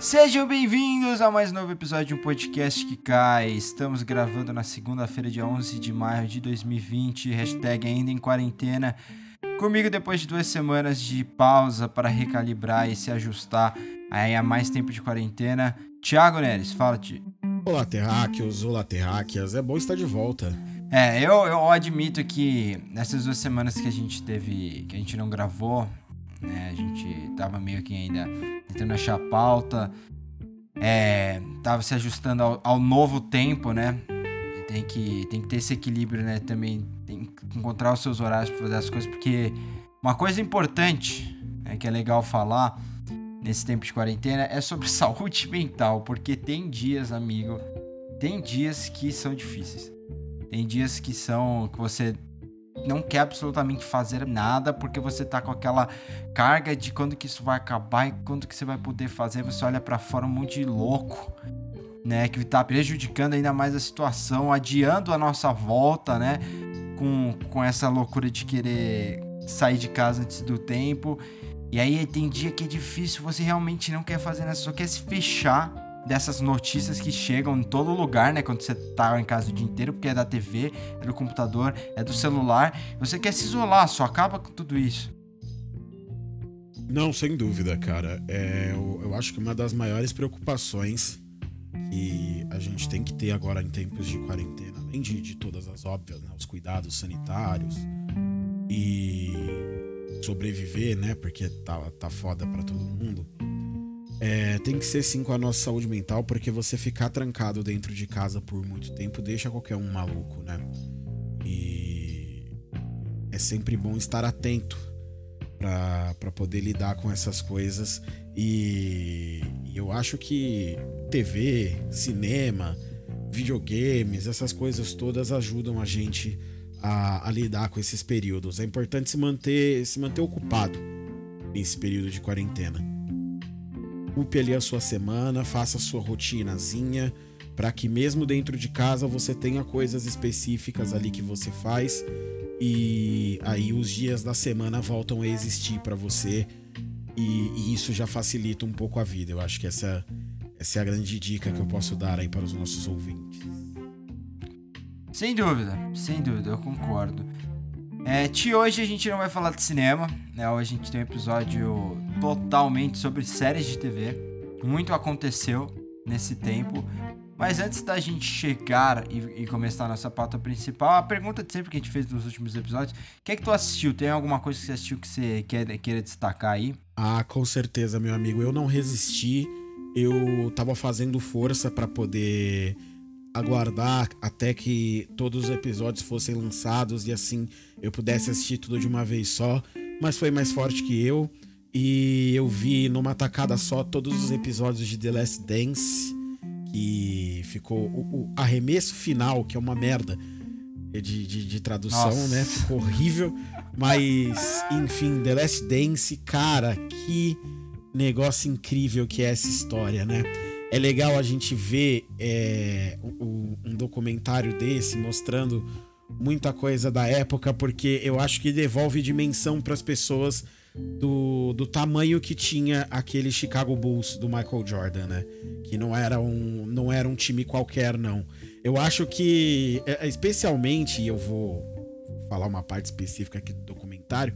Sejam bem-vindos a mais um novo episódio de um podcast que cai. Estamos gravando na segunda-feira, dia 11 de maio de 2020, hashtag ainda em quarentena. Comigo depois de duas semanas de pausa para recalibrar e se ajustar aí a mais tempo de quarentena. Thiago Neres, fala, Ti. Olá, terráqueos, olá, terráqueas. É bom estar de volta. É, eu, eu admito que nessas duas semanas que a gente teve, que a gente não gravou, né, a gente tava meio que ainda tentando achar a pauta, é, tava se ajustando ao, ao novo tempo, né? Tem que, tem que ter esse equilíbrio, né? Também tem que encontrar os seus horários para fazer as coisas, porque uma coisa importante, né, que é legal falar nesse tempo de quarentena é sobre saúde mental, porque tem dias, amigo, tem dias que são difíceis. Tem dias que são que você não quer absolutamente fazer nada porque você tá com aquela carga de quando que isso vai acabar e quando que você vai poder fazer. Você olha para fora um monte de louco, né, que tá prejudicando ainda mais a situação, adiando a nossa volta, né, com, com essa loucura de querer sair de casa antes do tempo. E aí tem dia que é difícil, você realmente não quer fazer nada, só quer se fechar dessas notícias que chegam em todo lugar, né? Quando você tá em casa o dia inteiro, porque é da TV, é do computador, é do celular. Você quer se isolar, só acaba com tudo isso. Não, sem dúvida, cara. É, eu, eu acho que uma das maiores preocupações que a gente tem que ter agora em tempos de quarentena, além de, de todas as óbvias, né? Os cuidados sanitários e sobreviver, né? Porque tá, tá foda pra todo mundo. É, tem que ser sim com a nossa saúde mental, porque você ficar trancado dentro de casa por muito tempo deixa qualquer um maluco, né? E é sempre bom estar atento para poder lidar com essas coisas. E, eu acho que TV, cinema, videogames, essas coisas todas ajudam a gente a, a, lidar com esses períodos. É importante se manter, se manter ocupado nesse período de quarentena. Ocupe ali a sua semana, faça a sua rotinazinha, para que mesmo dentro de casa você tenha coisas específicas ali que você faz e aí os dias da semana voltam a existir para você e, e, isso já facilita um pouco a vida. Eu acho que essa, essa é a grande dica que eu posso dar aí para os nossos ouvintes. Sem dúvida, sem dúvida, eu concordo. É, hoje a gente não vai falar de cinema, né? Hoje a gente tem um episódio totalmente sobre séries de TV. Muito aconteceu nesse tempo. Mas antes da gente chegar e, e, começar a nossa pauta principal, a pergunta de sempre que a gente fez nos últimos episódios: o que é que tu assistiu? Tem alguma coisa que você assistiu que você quer, queira destacar aí? Ah, com certeza, meu amigo. Eu não resisti. Eu tava fazendo força para poder aguardar até que todos os episódios fossem lançados e assim eu pudesse assistir tudo de uma vez só. Mas foi mais forte que eu. E eu vi numa tacada só todos os episódios de The Last Dance. Que ficou o, o arremesso final, que é uma merda de, de, de tradução, Nossa. né? Ficou horrível. Mas, enfim, The Last Dance, cara, que negócio incrível que é essa história, né? É legal a gente ver é, um, um documentário desse mostrando muita coisa da época, porque eu acho que devolve dimensão para as pessoas do, do tamanho que tinha aquele Chicago Bulls do Michael Jordan, né? Que não era um, não era um time qualquer, não. Eu acho que, é, é, especialmente, e eu vou falar uma parte específica aqui do documentário,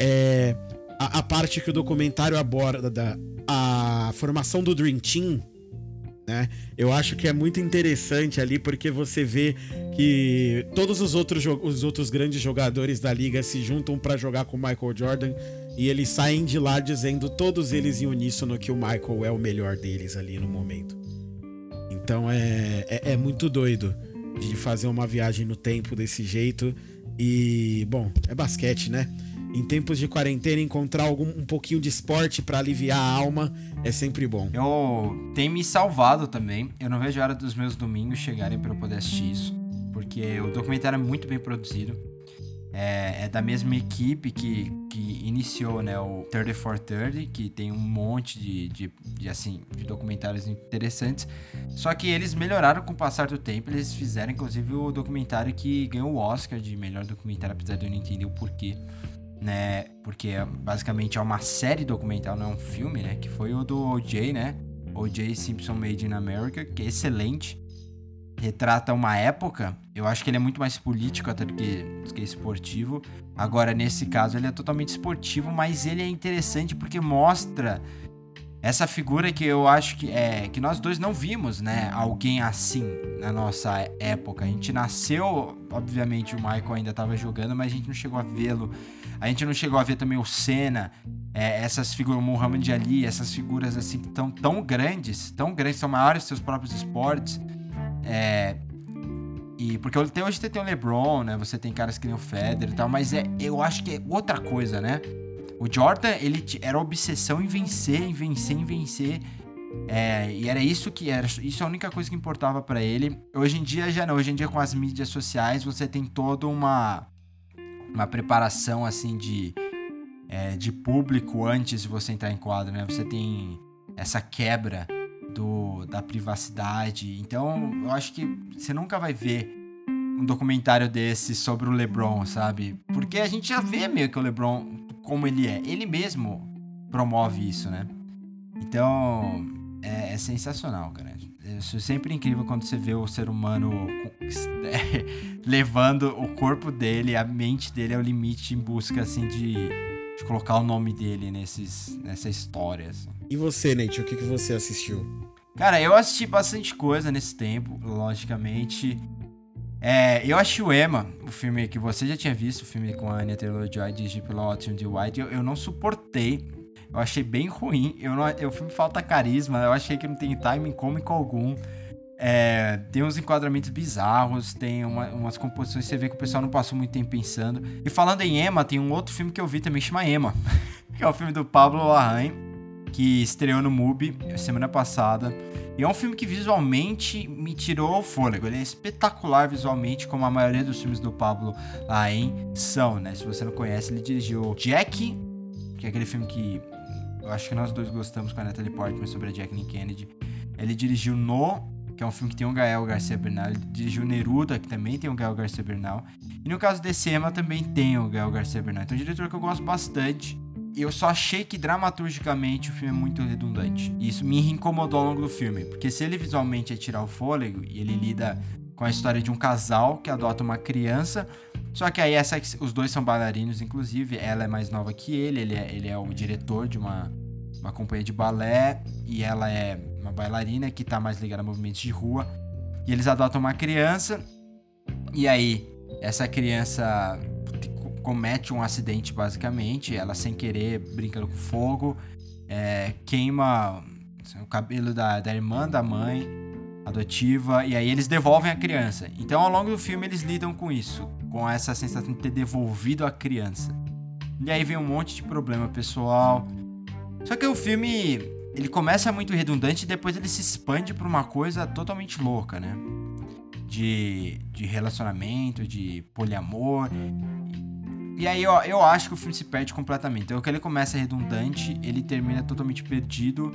é a, a parte que o documentário aborda da a formação do Dream Team né? Eu acho que é muito interessante ali porque você vê que todos os outros, os outros grandes jogadores da liga se juntam para jogar com o Michael Jordan e eles saem de lá dizendo todos eles em uníssono que o Michael é o melhor deles ali no momento. Então é, é, é muito doido de fazer uma viagem no tempo desse jeito e, bom, é basquete, né? em tempos de quarentena, encontrar algum, um pouquinho de esporte para aliviar a alma é sempre bom. Eu tenho me salvado também. Eu não vejo a hora dos meus domingos chegarem para eu poder assistir isso. Porque o documentário é muito bem produzido. É, é da mesma equipe que, que iniciou né, o 30 for 30, que tem um monte de, de, de, assim, de documentários interessantes. Só que eles melhoraram com o passar do tempo. Eles fizeram, inclusive, o documentário que ganhou o Oscar de melhor documentário, apesar de eu não entender o porquê. Né? Porque basicamente é uma série documental, não é um filme, né? Que foi o do O.J., né? O.J. Simpson Made in America, que é excelente retrata uma época, eu acho que ele é muito mais político até do que, do que esportivo. Agora, nesse caso, ele é totalmente esportivo, mas ele é interessante porque mostra essa figura que eu acho que é que nós dois não vimos, né? Alguém assim na nossa época. A gente nasceu, obviamente o Michael ainda estava jogando, mas a gente não chegou a vê-lo. A gente não chegou a ver também o Senna, é, essas figuras, o Muhammad Ali, essas figuras assim tão, tão grandes, tão grandes, são maiores que seus próprios esportes. É, e porque até hoje você tem o LeBron, né? Você tem caras que nem o Federer e tal, mas é, eu acho que é outra coisa, né? O Jordan, ele era obsessão em vencer, em vencer, em vencer. É, e era isso que era, isso é a única coisa que importava para ele. Hoje em dia já não, hoje em dia com as mídias sociais você tem toda uma uma preparação assim de é, de público antes de você entrar em quadro, né? Você tem essa quebra do, da privacidade. Então, eu acho que você nunca vai ver um documentário desse sobre o LeBron, sabe? Porque a gente já vê meio que o LeBron como ele é. Ele mesmo promove isso, né? Então, é, é sensacional, cara. É sempre incrível quando você vê o ser humano levando o corpo dele, a mente dele ao limite em busca, assim, de, de colocar o nome dele nesses, nessa história, assim. E você, Nate, o que, que você assistiu? Cara, eu assisti bastante coisa nesse tempo, logicamente. É, eu achei o Emma, o filme que você já tinha visto, o filme com a Anya Taylor-Joy, dirigido pelo Otton de White, eu, eu, não suportei. Eu achei bem ruim. Eu não, o filme falta carisma, eu achei que não tem timing cômico algum. É, tem uns enquadramentos bizarros, tem uma, umas composições que você vê que o pessoal não passou muito tempo pensando. E falando em Emma, tem um outro filme que eu vi também chama Emma, que é o filme do Pablo Larraín que estreou no MUBI semana passada. E é um filme que visualmente me tirou o fôlego. Ele é espetacular visualmente, como a maioria dos filmes do Pablo Larraín são, né? Se você não conhece, ele dirigiu Jack, que é aquele filme que eu acho que nós dois gostamos com a Natalie Portman sobre a Jacqueline Kennedy. Ele dirigiu No, que é um filme que tem o Gael Garcia Bernal. Ele dirigiu Neruda, que também tem o Gael Garcia Bernal. E no caso desse Emma também tem o Gael Garcia Bernal. Então é um diretor que eu gosto bastante eu só achei que dramaturgicamente o filme é muito redundante. E isso me incomodou ao longo do filme, porque se ele visualmente é tirar o fôlego e ele lida com a história de um casal que adota uma criança, só que aí essa, os dois são bailarinos, inclusive, ela é mais nova que ele, ele é, ele é o diretor de uma, uma companhia de balé e ela é uma bailarina que tá mais ligada a movimentos de rua. E eles adotam uma criança e aí essa criança comete um acidente, basicamente. Ela, sem querer, brincando com fogo, é, queima assim, o cabelo da, da irmã da mãe adotiva, e aí eles devolvem a criança. Então, ao longo do filme, eles lidam com isso, com essa sensação de ter devolvido a criança. E aí vem um monte de problema pessoal. Só que o filme, ele começa muito redundante e depois ele se expande para uma coisa totalmente louca, né? De, de relacionamento, de poliamor. E aí, ó, eu acho que o filme se perde completamente. Então, que ele começa redundante, ele termina totalmente perdido.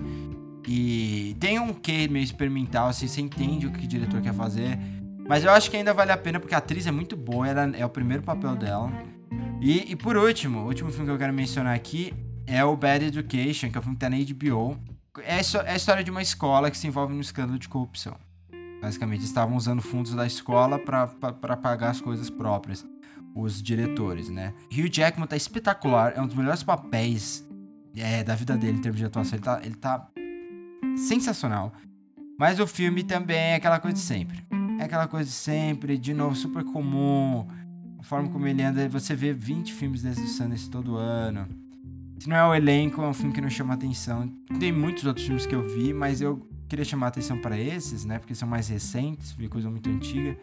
E tem um quê meio experimental, assim, você entende o que o diretor quer fazer. Mas eu acho que ainda vale a pena porque a atriz é muito boa, ela é o primeiro papel dela. E, e por último, o último filme que eu quero mencionar aqui é o Bad Education, que é um filme que tá na HBO. É, é a história de uma escola que se envolve num escândalo de corrupção. Basicamente, estavam usando fundos da escola para pagar as coisas próprias os diretores, né? Hugh Jackman tá espetacular, é um dos melhores papéis é, da vida dele em termos de atuação. Ele tá, ele tá sensacional. Mas o filme também é aquela coisa de sempre. É aquela coisa de sempre, de novo, super comum. A forma como ele anda, você vê 20 filmes desses do Sundance todo ano. Se não é o elenco, é um filme que não chama atenção. Tem muitos outros filmes que eu vi, mas eu queria chamar atenção para esses, né? Porque são mais recentes, vi coisa muito antiga.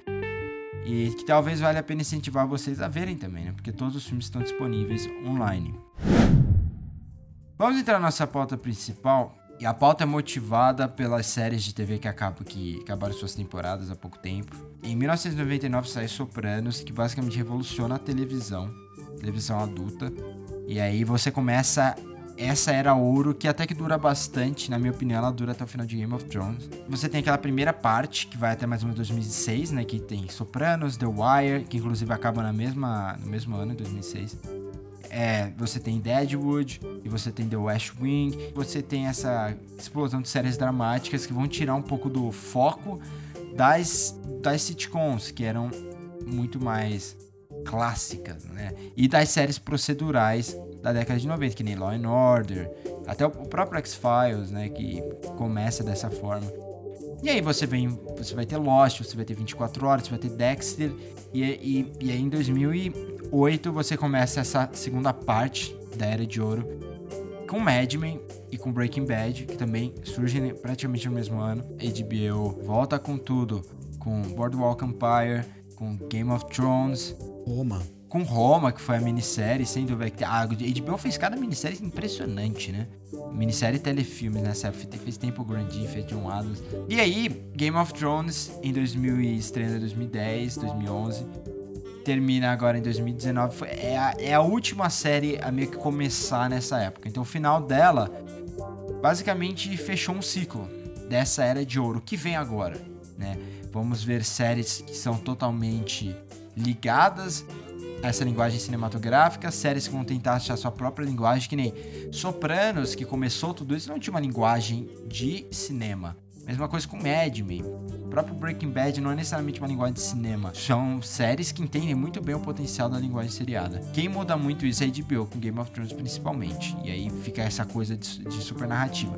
E que talvez valha a pena incentivar vocês a verem também, né? Porque todos os filmes estão disponíveis online. Vamos entrar na nossa pauta principal. E a pauta é motivada pelas séries de TV que, acabam, que acabaram suas temporadas há pouco tempo. Em 1999 sai Sopranos, que basicamente revoluciona a televisão, televisão adulta. E aí você começa essa era ouro que até que dura bastante, na minha opinião, ela dura até o final de Game of Thrones. Você tem aquela primeira parte que vai até mais ou menos 2006, né, que tem Sopranos, The Wire, que inclusive acaba na mesma no mesmo ano, 2006. É, você tem Deadwood e você tem The West Wing. Você tem essa explosão de séries dramáticas que vão tirar um pouco do foco das, das sitcoms, que eram muito mais clássicas, né? E das séries procedurais da década de 90, que nem Law and Order, até o próprio X-Files, né, que começa dessa forma. E aí você vem, você vai ter Lost, você vai ter 24 horas, você vai ter Dexter, e, e, e aí em 2008 você começa essa segunda parte da Era de Ouro com Mad Men e com Breaking Bad, que também surgem praticamente no mesmo ano. HBO volta com tudo, com Boardwalk Empire, com Game of Thrones. Roma. Com Roma, que foi a minissérie, sem dúvida. A HBO fez cada minissérie impressionante, né? Minissérie telefilmes nessa época. Fez Tempo Grandinho, fez John Adams. E aí, Game of Thrones em 2000 estreia 2010, 2011. Termina agora em 2019. Foi, é, a, é a última série a meio que começar nessa época. Então o final dela basicamente fechou um ciclo dessa era de ouro. Que vem agora, né? Vamos ver séries que são totalmente ligadas essa linguagem cinematográfica, séries que vão tentar achar sua própria linguagem, que nem Sopranos, que começou tudo isso, não tinha uma linguagem de cinema. Mesma coisa com Mad Men. O próprio Breaking Bad não é necessariamente uma linguagem de cinema. São séries que entendem muito bem o potencial da linguagem seriada. Quem muda muito isso é HBO, com Game of Thrones principalmente. E aí fica essa coisa de, de super narrativa.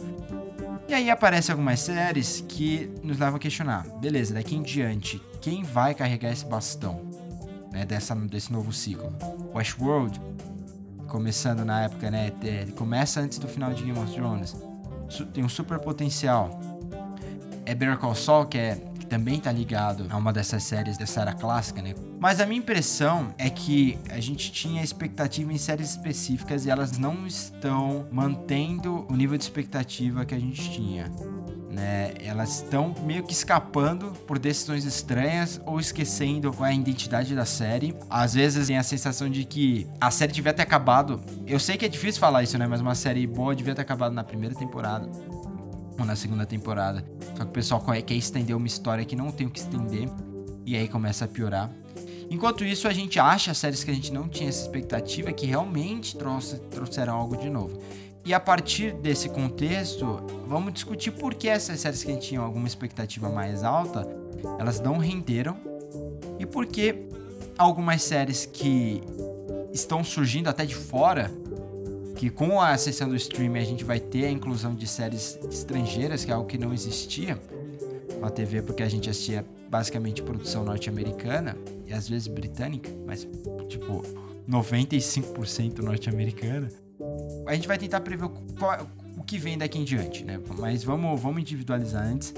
E aí aparecem algumas séries que nos levam a questionar. Beleza, daqui em diante, quem vai carregar esse bastão? Né, dessa, desse novo ciclo. Westworld, começando na época, né? Começa antes do final de Game of Thrones. Tem um super potencial é Better Call Saul, que, é, que também tá ligado a uma dessas séries dessa era clássica, né? Mas a minha impressão é que a gente tinha expectativa em séries específicas e elas não estão mantendo o nível de expectativa que a gente tinha. Né? Elas estão meio que escapando por decisões estranhas ou esquecendo qual é a identidade da série. Às vezes tem a sensação de que a série devia ter acabado. Eu sei que é difícil falar isso, né? Mas uma série boa devia ter acabado na primeira temporada ou na segunda temporada. Só que o pessoal quer estender uma história que não tem o que estender e aí começa a piorar. Enquanto isso, a gente acha séries que a gente não tinha essa expectativa que realmente trouxe, trouxeram algo de novo. E a partir desse contexto, vamos discutir por que essas séries que a gente tinha alguma expectativa mais alta, elas não renderam e por que algumas séries que estão surgindo até de fora que com a ascensão do streaming a gente vai ter a inclusão de séries estrangeiras, que é algo que não existia na TV, porque a gente assistia basicamente produção norte-americana e às vezes britânica, mas tipo 95% norte-americana. A gente vai tentar prever qual, o que vem daqui em diante, né? Mas vamos, vamos individualizar antes.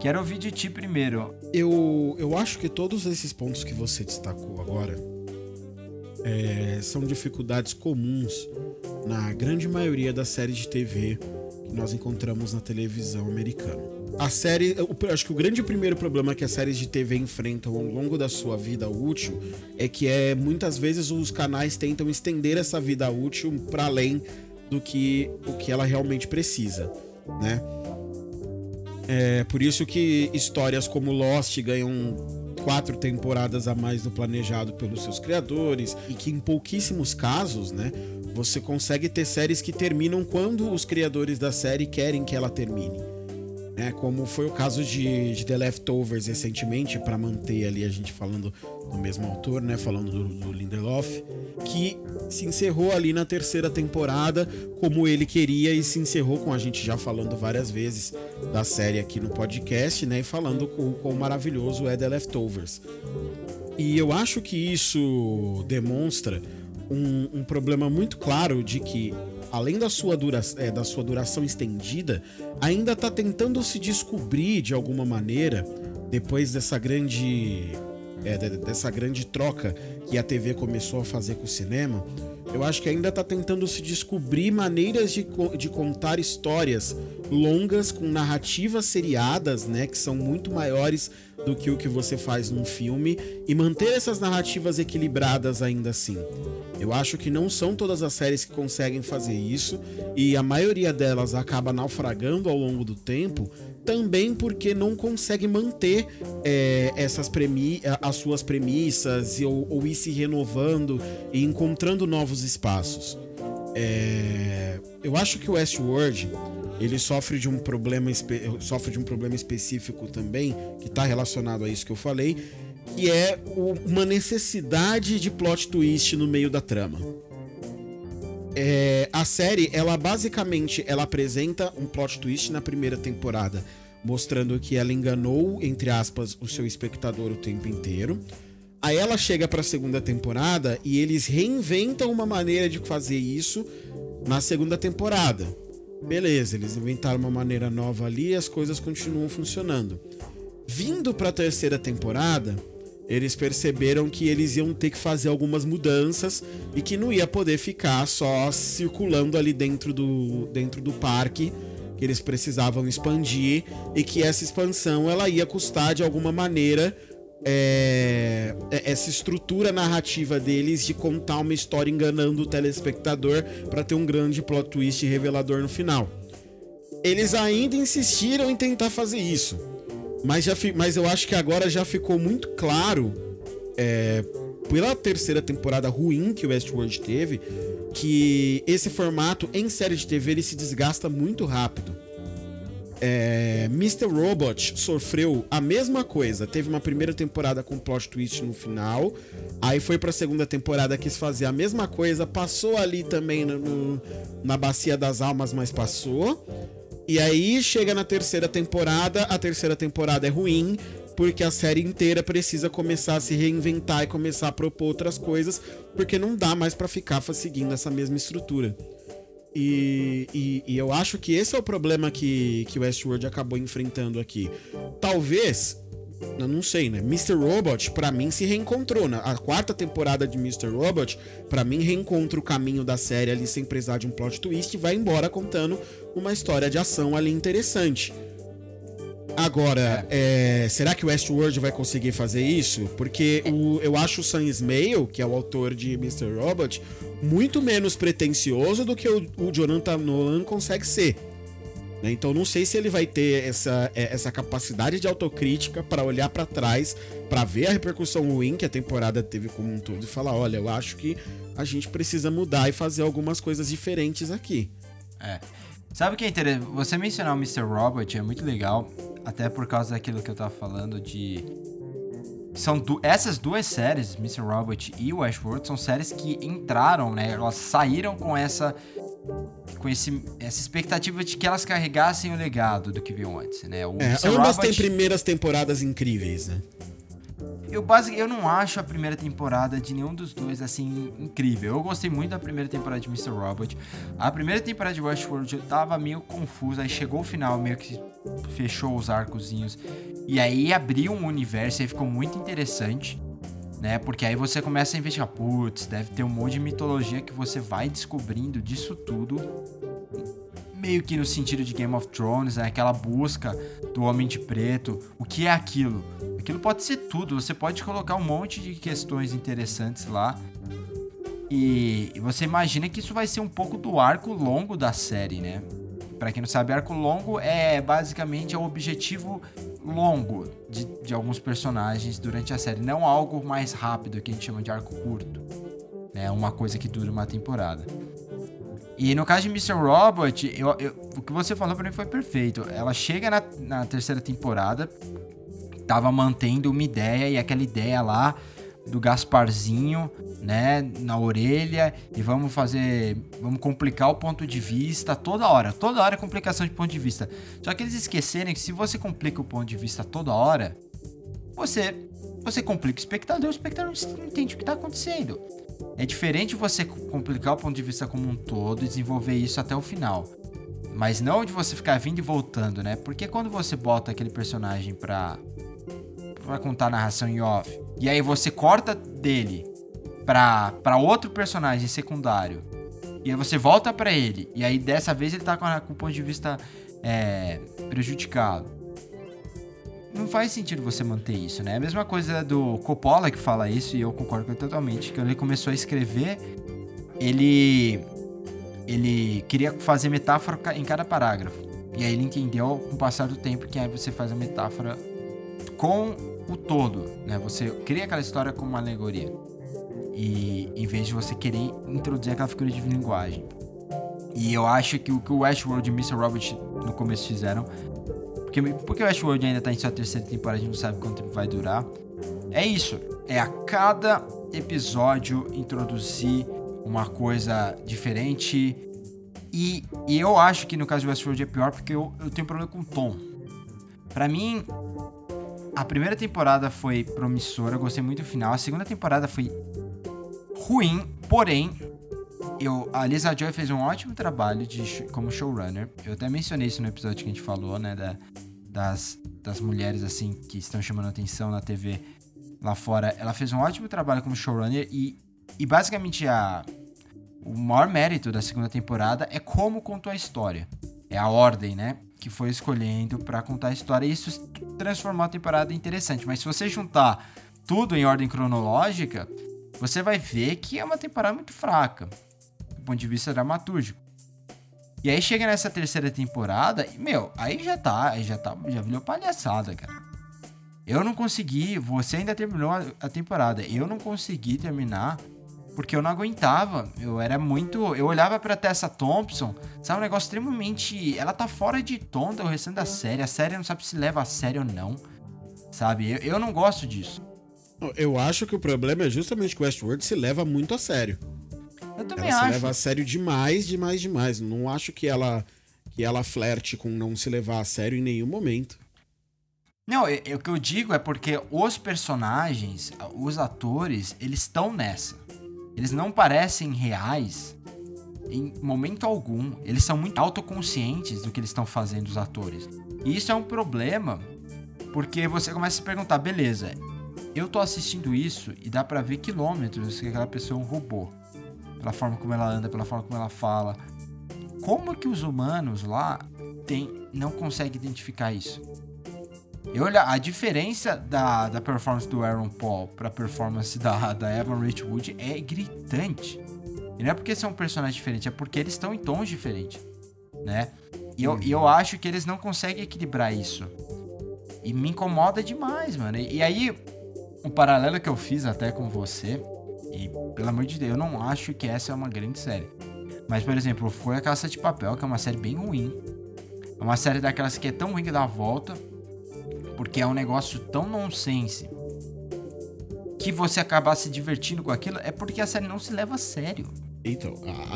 Quero ouvir de ti primeiro. Eu, eu acho que todos esses pontos que você destacou agora é, são dificuldades comuns na grande maioria das séries de TV que nós encontramos na televisão americana. A série, acho que o grande primeiro problema que as séries de TV enfrentam ao longo da sua vida útil é que é muitas vezes os canais tentam estender essa vida útil para além do que o que ela realmente precisa, né? É por isso que histórias como Lost ganham quatro temporadas a mais do planejado pelos seus criadores e que em pouquíssimos casos, né, você consegue ter séries que terminam quando os criadores da série querem que ela termine. É, como foi o caso de, de The Leftovers recentemente, para manter ali a gente falando do mesmo autor, né? Falando do, do, Lindelof, que se encerrou ali na terceira temporada como ele queria e se encerrou com a gente já falando várias vezes da série aqui no podcast, né? E falando com, com o maravilhoso é The Leftovers. E eu acho que isso demonstra um, um problema muito claro de que além da sua, dura, é, da sua duração estendida, ainda está tentando se descobrir de alguma maneira, depois dessa grande é, dessa grande troca que a TV começou a fazer com o cinema, eu acho que ainda está tentando se descobrir maneiras de, de contar histórias longas com narrativas seriadas, né, que são muito maiores do que o que você faz num filme e manter essas narrativas equilibradas ainda assim. Eu acho que não são todas as séries que conseguem fazer isso e a maioria delas acaba naufragando ao longo do tempo, também porque não consegue manter é, essas premi as suas premissas ou, ou ir se renovando e encontrando novos espaços. É, eu acho que o Westworld ele sofre de um problema sofre de um problema específico também que está relacionado a isso que eu falei, que é uma necessidade de plot twist no meio da trama. É, a série, ela basicamente, ela apresenta um plot twist na primeira temporada, mostrando que ela enganou, entre aspas, o seu espectador o tempo inteiro. Aí ela chega para a segunda temporada e eles reinventam uma maneira de fazer isso na segunda temporada. Beleza, eles inventaram uma maneira nova ali e as coisas continuam funcionando. Vindo para a terceira temporada, eles perceberam que eles iam ter que fazer algumas mudanças e que não ia poder ficar só circulando ali dentro do, dentro do parque, que eles precisavam expandir e que essa expansão ela ia custar de alguma maneira é, é, essa estrutura narrativa deles de contar uma história enganando o telespectador para ter um grande plot twist revelador no final. Eles ainda insistiram em tentar fazer isso, mas, já, mas eu acho que agora já ficou muito claro, é, pela terceira temporada ruim que o Westworld teve, que esse formato em série de TV ele se desgasta muito rápido é, Mr. Robot sofreu a mesma coisa. Teve uma primeira temporada com plot twist no final. Aí foi pra segunda temporada, quis fazer a mesma coisa. Passou ali também no, no, na Bacia das Almas, mas passou. E aí chega na terceira temporada. A terceira temporada é ruim. Porque a série inteira precisa começar a se reinventar e começar a propor outras coisas. Porque não dá mais para ficar seguindo essa mesma estrutura. E, e, e, eu acho que esse é o problema que, que Westworld acabou enfrentando aqui. Talvez, eu não sei, né? Mr. Robot, para mim, se reencontrou. Na, a quarta temporada de Mr. Robot, para mim, reencontra o caminho da série ali sem precisar de um plot twist e vai embora contando uma história de ação ali interessante. Agora, é, será que o Westworld vai conseguir fazer isso? Porque o, eu acho o Sam Ismail, que é o autor de Mr. Robot, muito menos pretencioso do que o, o Jonathan Nolan consegue ser. Né? Então não sei se ele vai ter essa, é, essa capacidade de autocrítica para olhar para trás, para ver a repercussão ruim que a temporada teve como um todo e falar, olha, eu acho que a gente precisa mudar e fazer algumas coisas diferentes aqui. É. Sabe o que é interessante? Você mencionar o Mr. Robot é muito legal, até por causa daquilo que eu tava falando de. São du... essas duas séries, Mr. Robot e Westworld, são séries que entraram, né? Elas saíram com essa com esse, essa expectativa de que elas carregassem o legado do que viu antes, né? O é, ambas Robot... têm primeiras temporadas incríveis, né? Eu, eu não acho a primeira temporada de nenhum dos dois assim incrível. Eu gostei muito da primeira temporada de Mr. Robot. A primeira temporada de Westworld eu tava meio confusa, aí chegou o final, meio que fechou os arcozinhos. E aí abriu um universo, aí ficou muito interessante. Né? Porque aí você começa a investigar, putz, deve ter um monte de mitologia que você vai descobrindo disso tudo meio que no sentido de Game of Thrones, né? aquela busca do Homem de Preto. O que é aquilo? Aquilo pode ser tudo. Você pode colocar um monte de questões interessantes lá. E você imagina que isso vai ser um pouco do arco longo da série, né? Para quem não sabe, arco longo é basicamente é o objetivo longo de, de alguns personagens durante a série, não algo mais rápido que a gente chama de arco curto. É né? uma coisa que dura uma temporada. E no caso de Mr. Robot, eu, eu, o que você falou pra mim foi perfeito. Ela chega na, na terceira temporada, tava mantendo uma ideia, e aquela ideia lá do Gasparzinho, né, na orelha, e vamos fazer, vamos complicar o ponto de vista toda hora, toda hora é complicação de ponto de vista. Só que eles esquecerem que se você complica o ponto de vista toda hora, você você complica o espectador, o espectador não entende o que está acontecendo. É diferente você complicar o ponto de vista como um todo e desenvolver isso até o final. Mas não de você ficar vindo e voltando, né? Porque quando você bota aquele personagem pra, pra contar a narração em off, e aí você corta dele pra, pra outro personagem secundário, e aí você volta pra ele, e aí dessa vez ele tá com, com o ponto de vista é, prejudicado. Não faz sentido você manter isso, né? É a mesma coisa do Coppola que fala isso, e eu concordo totalmente, que ele começou a escrever, ele ele queria fazer metáfora em cada parágrafo. E aí ele entendeu com o passar do tempo que aí você faz a metáfora com o todo, né? Você cria aquela história como uma alegoria. E em vez de você querer introduzir aquela figura de linguagem. E eu acho que o que o Westworld e Mr. Robert no começo fizeram. Porque, porque o Westworld ainda tá em sua terceira temporada, a gente não sabe quanto tempo vai durar. É isso. É a cada episódio introduzir uma coisa diferente. E, e eu acho que no caso de Westworld é pior porque eu, eu tenho problema com o tom. Pra mim, a primeira temporada foi promissora, gostei muito do final. A segunda temporada foi ruim, porém, eu, a Lisa Joy fez um ótimo trabalho de, como showrunner. Eu até mencionei isso no episódio que a gente falou, né? Da, das, das mulheres, assim, que estão chamando atenção na TV lá fora. Ela fez um ótimo trabalho como showrunner e, e basicamente a, o maior mérito da segunda temporada é como contou a história. É a ordem, né? Que foi escolhendo pra contar a história. E isso transformou a temporada interessante. Mas se você juntar tudo em ordem cronológica, você vai ver que é uma temporada muito fraca. Do ponto de vista dramatúrgico. E aí chega nessa terceira temporada, e, meu, aí já tá, aí já tá, já virou palhaçada, cara. Eu não consegui, você ainda terminou a, temporada, eu não consegui terminar porque eu não aguentava. Eu era muito, eu olhava pra Tessa Thompson, sabe um negócio extremamente, ela tá fora de tom do restante da série. A série não sabe se leva a sério ou não. Sabe? Eu, eu não gosto disso. Eu acho que o problema é justamente que Westworld se leva muito a sério. Eu também Ela se acho. leva a sério demais, demais, demais. Não acho que ela que ela flerte com não se levar a sério em nenhum momento. Não, é- é o que eu digo é porque os personagens, os atores, eles estão nessa. Eles não parecem reais em momento algum. Eles são muito autoconscientes do que eles estão fazendo, os atores. E isso é um problema, porque você começa a se perguntar, beleza, eu tô assistindo isso e dá pra ver quilômetros que aquela pessoa é um robô. Pela forma como ela anda, pela forma como ela fala. Como que os humanos lá tem, não conseguem identificar isso? Eu olha, a diferença da, da performance do Aaron Paul pra performance da, da Evan Wood é gritante. E não é porque são personagens diferentes, é porque eles estão em tons diferentes, né? E eu, e eu acho que eles não conseguem equilibrar isso. E me incomoda demais, mano. E, e aí, um paralelo que eu fiz até com você, e pelo amor de Deus, eu não acho que essa é uma grande série. Mas, por exemplo, foi a Caça de Papel, que é uma série bem ruim. É uma série daquelas que é tão ruim que dá a volta porque é um negócio tão nonsense que você acabar se divertindo com aquilo é porque a série não se leva a sério. Então,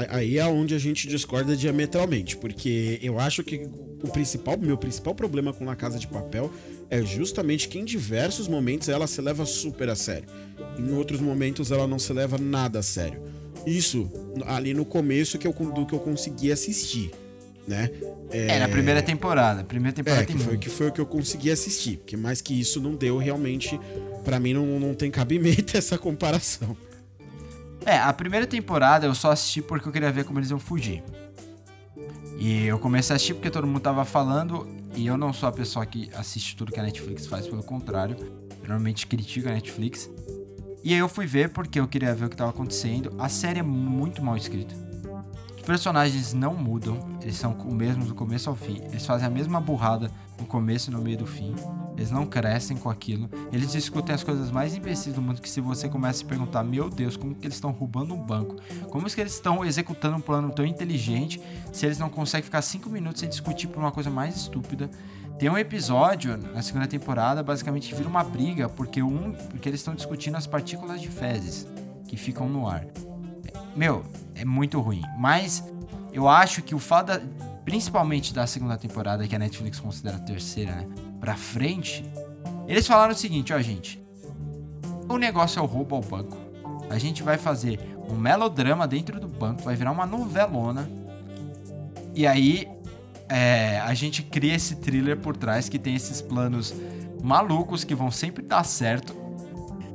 aí é onde a gente discorda diametralmente, porque eu acho que o principal, meu principal problema com La Casa de Papel é justamente que em diversos momentos ela se leva super a sério. Em outros momentos ela não se leva nada a sério. Isso ali no começo que eu, do que eu consegui assistir, né? É, na primeira temporada. Primeira temporada É, tem que foi, que foi o que eu consegui assistir. Porque mais que isso não deu realmente. Pra mim não, não tem cabimento essa comparação. É, a primeira temporada eu só assisti porque eu queria ver como eles iam fugir. E eu comecei a assistir porque todo mundo tava falando, e eu não sou a pessoa que assiste tudo que a Netflix faz, pelo contrário. Eu normalmente critico a Netflix. E aí eu fui ver porque eu queria ver o que tava acontecendo. A série é muito mal escrita. Os personagens não mudam, eles são os mesmos do começo ao fim. Eles fazem a mesma burrada no começo e no meio do fim. Eles não crescem com aquilo. Eles discutem as coisas mais imbecis do mundo que se você começa a perguntar, meu Deus, como que eles estão roubando um banco? Como é que eles estão executando um plano tão inteligente se eles não conseguem ficar cinco minutos sem discutir por uma coisa mais estúpida? Tem um episódio na segunda temporada, basicamente vira uma briga porque um, porque eles estão discutindo as partículas de fezes que ficam no ar. Meu, é muito ruim. Mas eu acho que o fato, da- principalmente da segunda temporada, que a Netflix considera a terceira, né? Pra frente, eles falaram o seguinte, ó, gente. O negócio é o roubo ao banco. A gente vai fazer um melodrama dentro do banco, vai virar uma novelona. E aí, é, a gente cria esse thriller por trás que tem esses planos malucos que vão sempre dar certo.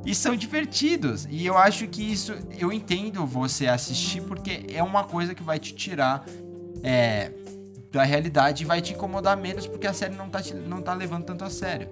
e são divertidos. E eu acho que isso. Eu entendo você assistir porque é uma coisa que vai te tirar é, da realidade e vai te incomodar menos porque a série não tá, te- não tá levando tanto a sério.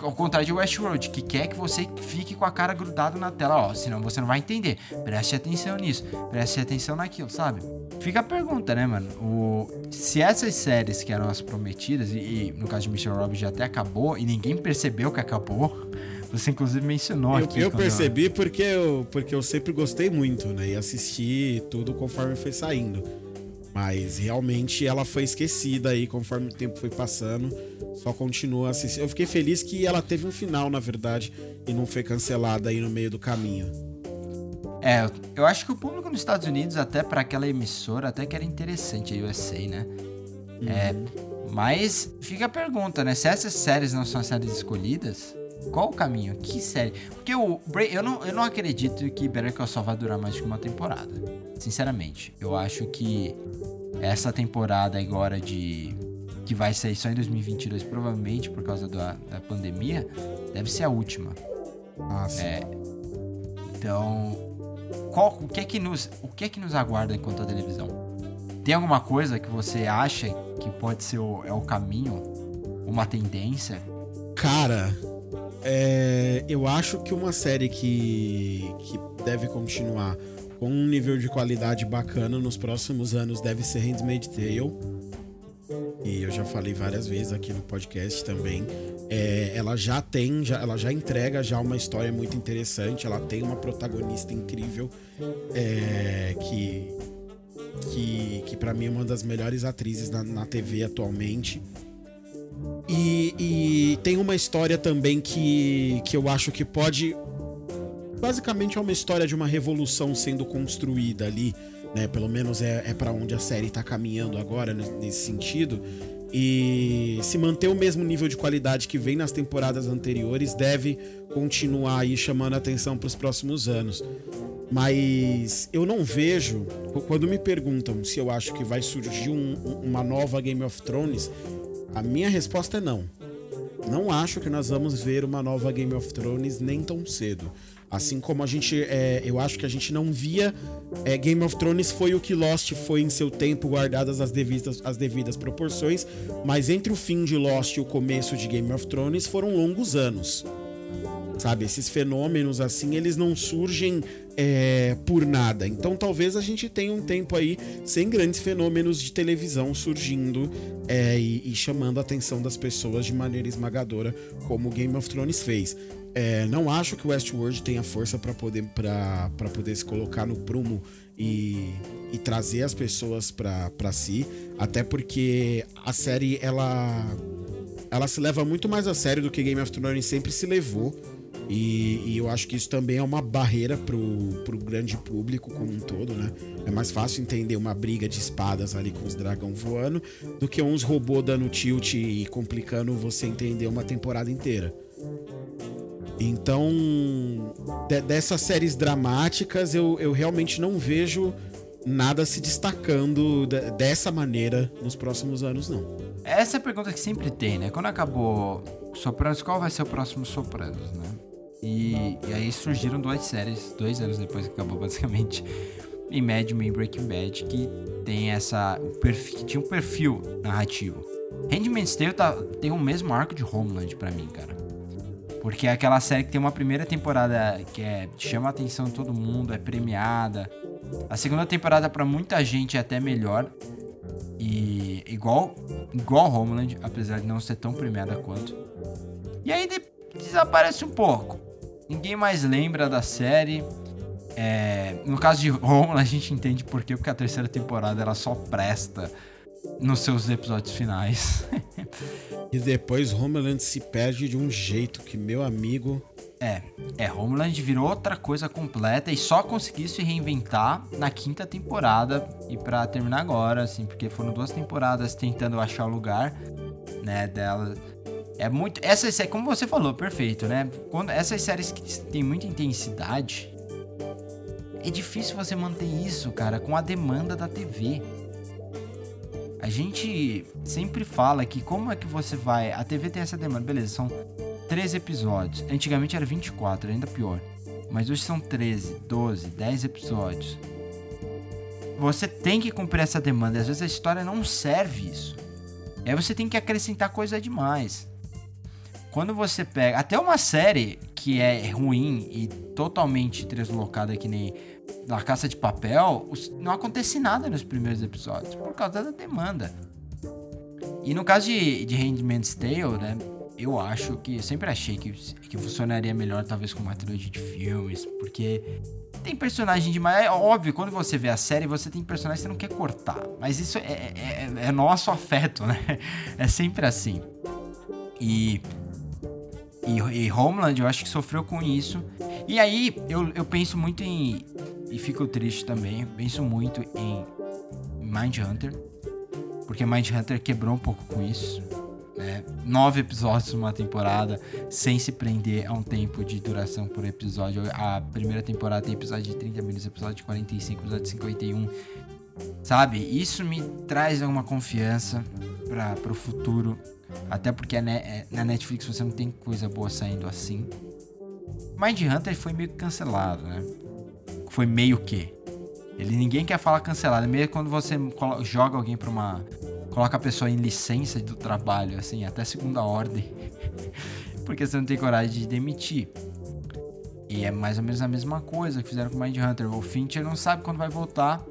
Ao contrário de Westworld, que quer que você fique com a cara grudada na tela, ó, senão você não vai entender. Preste atenção nisso, preste atenção naquilo, sabe? Fica a pergunta, né, mano? O... Se essas séries que eram as prometidas, e, e no caso de Michelle Robbins já até acabou, e ninguém percebeu que acabou, você inclusive mencionou Eu, aqui. eu percebi porque eu, porque eu sempre gostei muito, né? E assisti tudo conforme foi saindo. Mas realmente ela foi esquecida aí conforme o tempo foi passando. Só continua assistindo. Eu fiquei feliz que ela teve um final, na verdade, e não foi cancelada aí no meio do caminho. É, eu- acho que o público nos Estados Unidos, até pra aquela emissora, até que era interessante a USA, né? É, mas fica a pergunta, né? Se essas séries não são as séries escolhidas, qual o caminho? Que série? Porque o eu não, eu não acredito que Better Call Saul vai durar mais de uma temporada. Sinceramente, eu acho que essa temporada agora de que vai sair só em 2022, provavelmente por causa da, da pandemia, deve ser a última. Ah, sim. Então, qual, o que é que nos, o que é que nos aguarda enquanto a televisão? Tem alguma coisa que você acha que pode ser o, é o caminho, uma tendência? Cara, é, eu acho que uma série que, que deve continuar com um nível de qualidade bacana nos próximos anos deve ser Handmaid's Tale. E eu já falei várias vezes aqui no podcast também. É, ela já tem, já, ela já entrega já uma história muito interessante. Ela tem uma protagonista incrível é, que que, que para mim é uma das melhores atrizes na, na TV atualmente. E, e tem uma história também que, que eu acho que pode. Basicamente é uma história de uma revolução sendo construída ali, né? Pelo menos é, é para onde a série tá caminhando agora ne- nesse sentido. E se manter o mesmo nível de qualidade que vem nas temporadas anteriores, deve continuar aí chamando atenção para os próximos anos. Mas eu não vejo. Quando me perguntam se eu acho que vai surgir um- uma nova Game of Thrones, a minha resposta é não. Não acho que nós vamos ver uma nova Game of Thrones nem tão cedo. Assim como a gente. é, eu acho que a gente não via. é, Game of Thrones foi o que Lost foi em seu tempo, guardadas as devidas, as devidas proporções. Mas entre o fim de Lost e o começo de Game of Thrones foram longos anos. Sabe, esses fenômenos assim, eles não surgem é, por nada. Então talvez a gente tenha um tempo aí sem grandes fenômenos de televisão surgindo é, e, e chamando a atenção das pessoas de maneira esmagadora, como Game of Thrones fez. É, não acho que Westworld tenha força para poder, poder se colocar no prumo e, e trazer as pessoas para si, até porque a série ela ela se leva muito mais a sério do que Game of Thrones sempre se levou. E, e eu acho que isso também é uma barreira pro, pro grande público como um todo, né? É mais fácil entender uma briga de espadas ali com os dragão voando do que uns robôs dando tilt e complicando você entender uma temporada inteira. Então, de- dessas séries dramáticas, eu, eu realmente não vejo nada se destacando de- dessa maneira nos próximos anos, não. Essa é a pergunta que sempre tem, né? Quando acabou Sopranos, qual vai ser o próximo Sopranos, né? E, e aí surgiram duas séries, dois anos depois que acabou, basicamente, em Mad Men e Breaking Bad, que tem essa. o perfil, que tinha um perfil narrativo. Handmaid's Tale tá, tem o mesmo arco de Homeland pra mim, cara. Porque é aquela série que tem uma primeira temporada que é, chama a atenção de todo mundo, é premiada. A segunda temporada pra muita gente é até melhor. E igual, igual Homeland, apesar de não ser tão premiada quanto. E aí de- desaparece um pouco. Ninguém mais lembra da série. É, no caso de Homeland, a gente entende por quê, porque a terceira temporada ela só presta nos seus episódios finais. E depois Homeland se perde de um jeito que, meu amigo. É, é, Homeland virou outra coisa completa e só conseguiu se reinventar na quinta temporada e pra terminar agora, assim, porque foram duas temporadas tentando achar o lugar, né, dela. É muito, essas séries, como você falou, perfeito, né? Quando essas séries que têm muita intensidade, é difícil você manter isso, cara, com a demanda da TV. A gente sempre fala que como é que você vai. A TV tem essa demanda, beleza, são 13 episódios. Antigamente era 24, ainda pior. Mas hoje são 13, 12, 10 episódios. Você tem que cumprir essa demanda. Às vezes a história não serve isso. E aí você tem que acrescentar coisa demais. Quando você pega. Até uma série que é ruim e totalmente deslocada que nem La Caça de Papel, não acontece nada nos primeiros episódios. Por causa da demanda. E no caso de, de Handmaid's Tale, né? Eu acho que. Eu sempre achei que, que funcionaria melhor, talvez, com uma trilogia de filmes. Porque tem personagem demais. É óbvio, quando você vê a série, você tem personagens que você não quer cortar. Mas isso é, é, é nosso afeto, né? É sempre assim. E e, e Homeland eu acho que sofreu com isso. E aí eu, eu penso muito em. E fico triste também. Penso muito em Mindhunter. Porque Mindhunter quebrou um pouco com isso. Né? Nove episódios numa temporada, sem se prender a um tempo de duração por episódio. A primeira temporada tem episódio de 30 minutos, episódio de 45, episódio de 51. Sabe? Isso me traz alguma confiança para o futuro. Até porque é, na Netflix você não tem coisa boa saindo assim. Mind Hunter foi meio cancelado, né? Foi meio que. Ele ninguém quer falar cancelado, é meio quando você joga alguém para uma coloca a pessoa em licença do trabalho, assim, até segunda ordem. porque você não tem coragem de demitir. E é mais ou menos a mesma coisa que fizeram com Mind Hunter. O Fincher não sabe quando vai voltar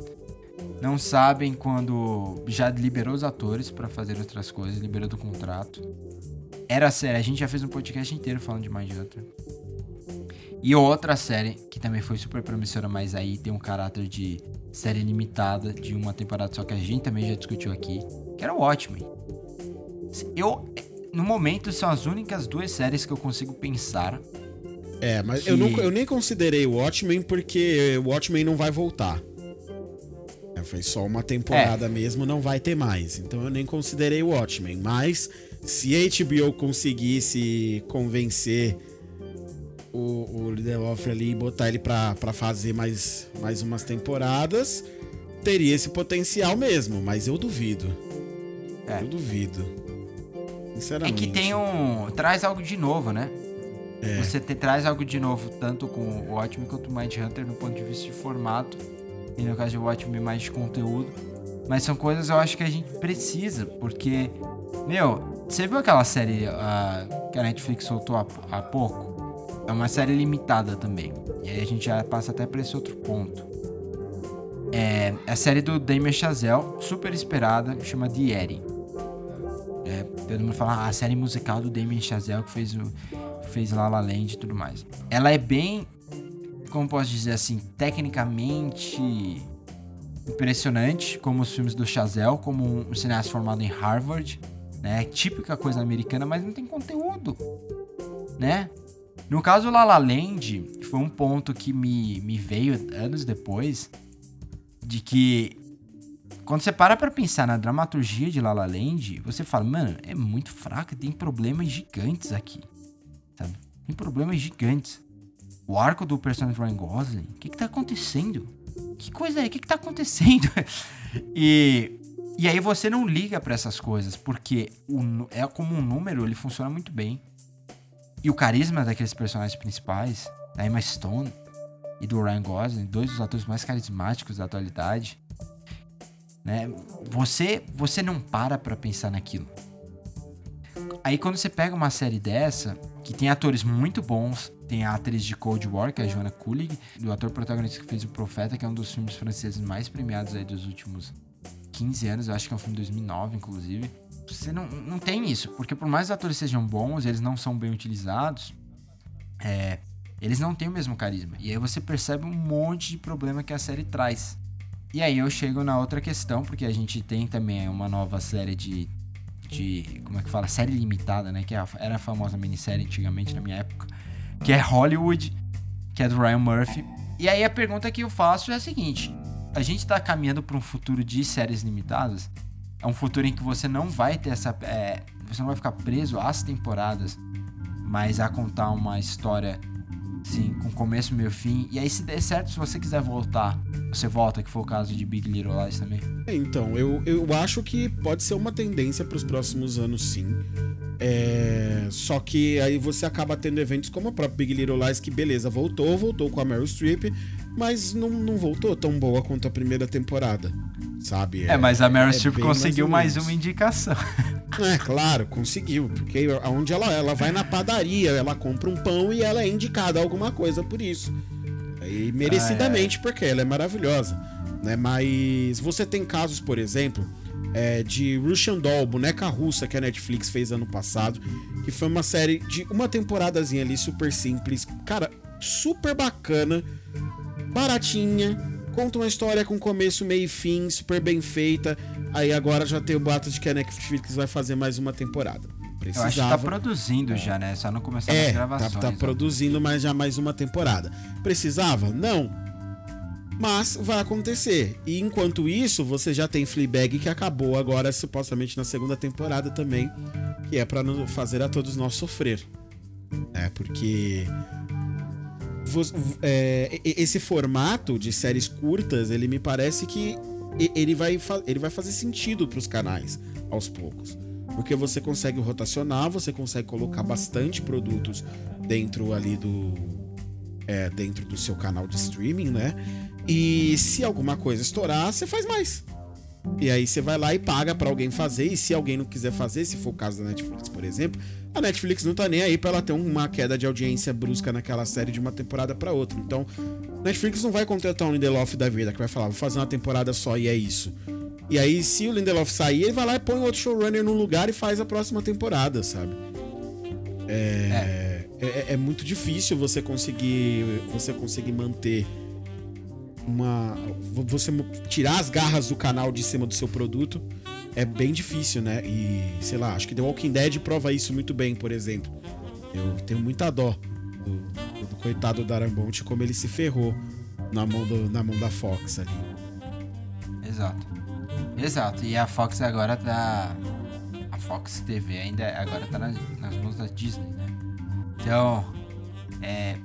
não sabem quando já liberou os atores para fazer outras coisas, liberou do contrato. Era série, a gente já fez um podcast inteiro falando de Mindhunter. E outra série que também foi super promissora, mas aí tem um caráter de série limitada de uma temporada só que a gente também já discutiu aqui, que era o Watchmen. Eu no momento são as únicas duas séries que eu consigo pensar. É, mas que... eu, não, eu nem considerei o Watchmen porque o Watchmen não vai voltar. Foi só uma temporada é. mesmo, não vai ter mais. Então eu nem considerei o Watchmen. Mas se a HBO conseguisse convencer o, o Lindelof ali e botar ele pra, pra fazer mais, mais umas temporadas, teria esse potencial mesmo. Mas eu duvido. É. Eu duvido. Sinceramente. É que tem um. Traz algo de novo, né? É. Você te, traz algo de novo, tanto com o Watchmen quanto o Mind Hunter, no ponto de vista de formato e no caso de Watchmen mais de conteúdo. Mas são coisas eu acho que a gente precisa, porque, meu, você viu aquela série uh, que a Netflix soltou há, há pouco? É uma série limitada também. E aí a gente já passa até para esse outro ponto. É a série do Damien Chazelle, super esperada, chama The É, todo mundo fala, ah, a série musical do Damien Chazelle que fez o fez La La Land e tudo mais. Ela é bem como posso dizer assim, tecnicamente impressionante, como os filmes do Chazelle, como um cineasta formado em Harvard, né? Típica coisa americana, mas não tem conteúdo, né? No caso La La Land, foi um ponto que me, me veio anos depois, de que quando você para pra pensar na dramaturgia de La La Land, você fala, mano, é muito fraca, tem problemas gigantes aqui, sabe? Tem problemas gigantes. O arco do personagem Ryan Gosling? O que que tá acontecendo? Que coisa é? O que que tá acontecendo? e, e aí você não liga para essas coisas, porque o, é como um número, ele funciona muito bem. E o carisma daqueles personagens principais, da Emma Stone e do Ryan Gosling, dois dos atores mais carismáticos da atualidade, né? Você, você não para para pensar naquilo. Aí quando você pega uma série dessa, que tem atores muito bons, tem a atriz de Cold War, que é a Joanna Kulig, do ator protagonista que fez O Profeta, que é um dos filmes franceses mais premiados aí dos últimos 15 anos, eu acho que é um filme de 2009, inclusive. Você não, não tem isso, porque por mais os atores sejam bons, eles não são bem utilizados, é, eles não têm o mesmo carisma. E aí você percebe um monte de problema que a série traz. E aí eu chego na outra questão, porque a gente tem também uma nova série de. de como é que fala? Série limitada, né? Que é era a famosa minissérie antigamente na minha época que é Hollywood, que é do Ryan Murphy. E aí a pergunta que eu faço é a seguinte: a gente tá caminhando para um futuro de séries limitadas? É um futuro em que você não vai ter essa. É, você não vai ficar preso às temporadas, mas a contar uma história sim, com começo, meio fim. E aí, se der certo, se você quiser voltar, você volta, que foi o caso de Big Little Lies também. Então, eu, eu acho que pode ser uma tendência para os próximos anos, sim. É, só que aí você acaba tendo eventos como a própria Big Little Lies, que beleza, voltou, voltou com a Meryl Streep, mas não, não voltou tão boa quanto a primeira temporada, sabe? É, mas a Meryl é Streep conseguiu mais, ou uma indicação. É, claro, conseguiu. Porque onde ela, ela vai na padaria, ela compra um pão e ela é indicada a alguma coisa por isso. E merecidamente, porque ela é maravilhosa. Né? Mas você tem casos, por exemplo, é, de Russian Doll, boneca russa que a Netflix fez ano passado, que foi uma série de uma temporadazinha ali super simples, cara, super bacana, baratinha, conta uma história com começo, meio e fim, super bem feita. Aí agora já tem o boato de que a Netflix vai fazer mais uma temporada. Eu Precisava. acho que tá produzindo já, né? Só não começaram as É, tá, gravações. tá ó. produzindo mais já mais uma temporada. Precisava? Não. Mas vai acontecer. E enquanto isso, você já tem Fleabag que acabou agora supostamente na segunda temporada também, que é não fazer a todos nós sofrer. É, porque é, esse formato de séries curtas, ele me parece que ele vai, ele vai fazer sentido pros canais aos poucos. Porque você consegue rotacionar, você consegue colocar bastante produtos dentro ali do. é, dentro do seu canal de streaming, né? E se alguma coisa estourar, você faz mais. E aí você vai lá e paga pra alguém fazer. E se alguém não quiser fazer, se for o caso da Netflix, por exemplo, a Netflix não tá nem aí pra ela ter uma queda de audiência brusca naquela série de uma temporada pra outra. Então, Netflix não vai contratar um Lindelof da vida que vai falar, vou fazer uma temporada só e é isso. E aí, se o Lindelof sair, ele vai lá e põe outro showrunner no lugar e faz a próxima temporada, sabe? É, é, é muito difícil você conseguir você conseguir manter uma você tirar as garras do canal de cima do seu produto é bem difícil, né? E sei lá, acho que The Walking Dead prova isso muito bem, por exemplo. Eu tenho muita dó do, do coitado do Arambonte como ele se ferrou na mão, do, na mão da Fox ali. Exato. Exato. E a Fox agora tá. A Fox TV ainda agora tá nas, nas mãos da Disney, né? Então. É.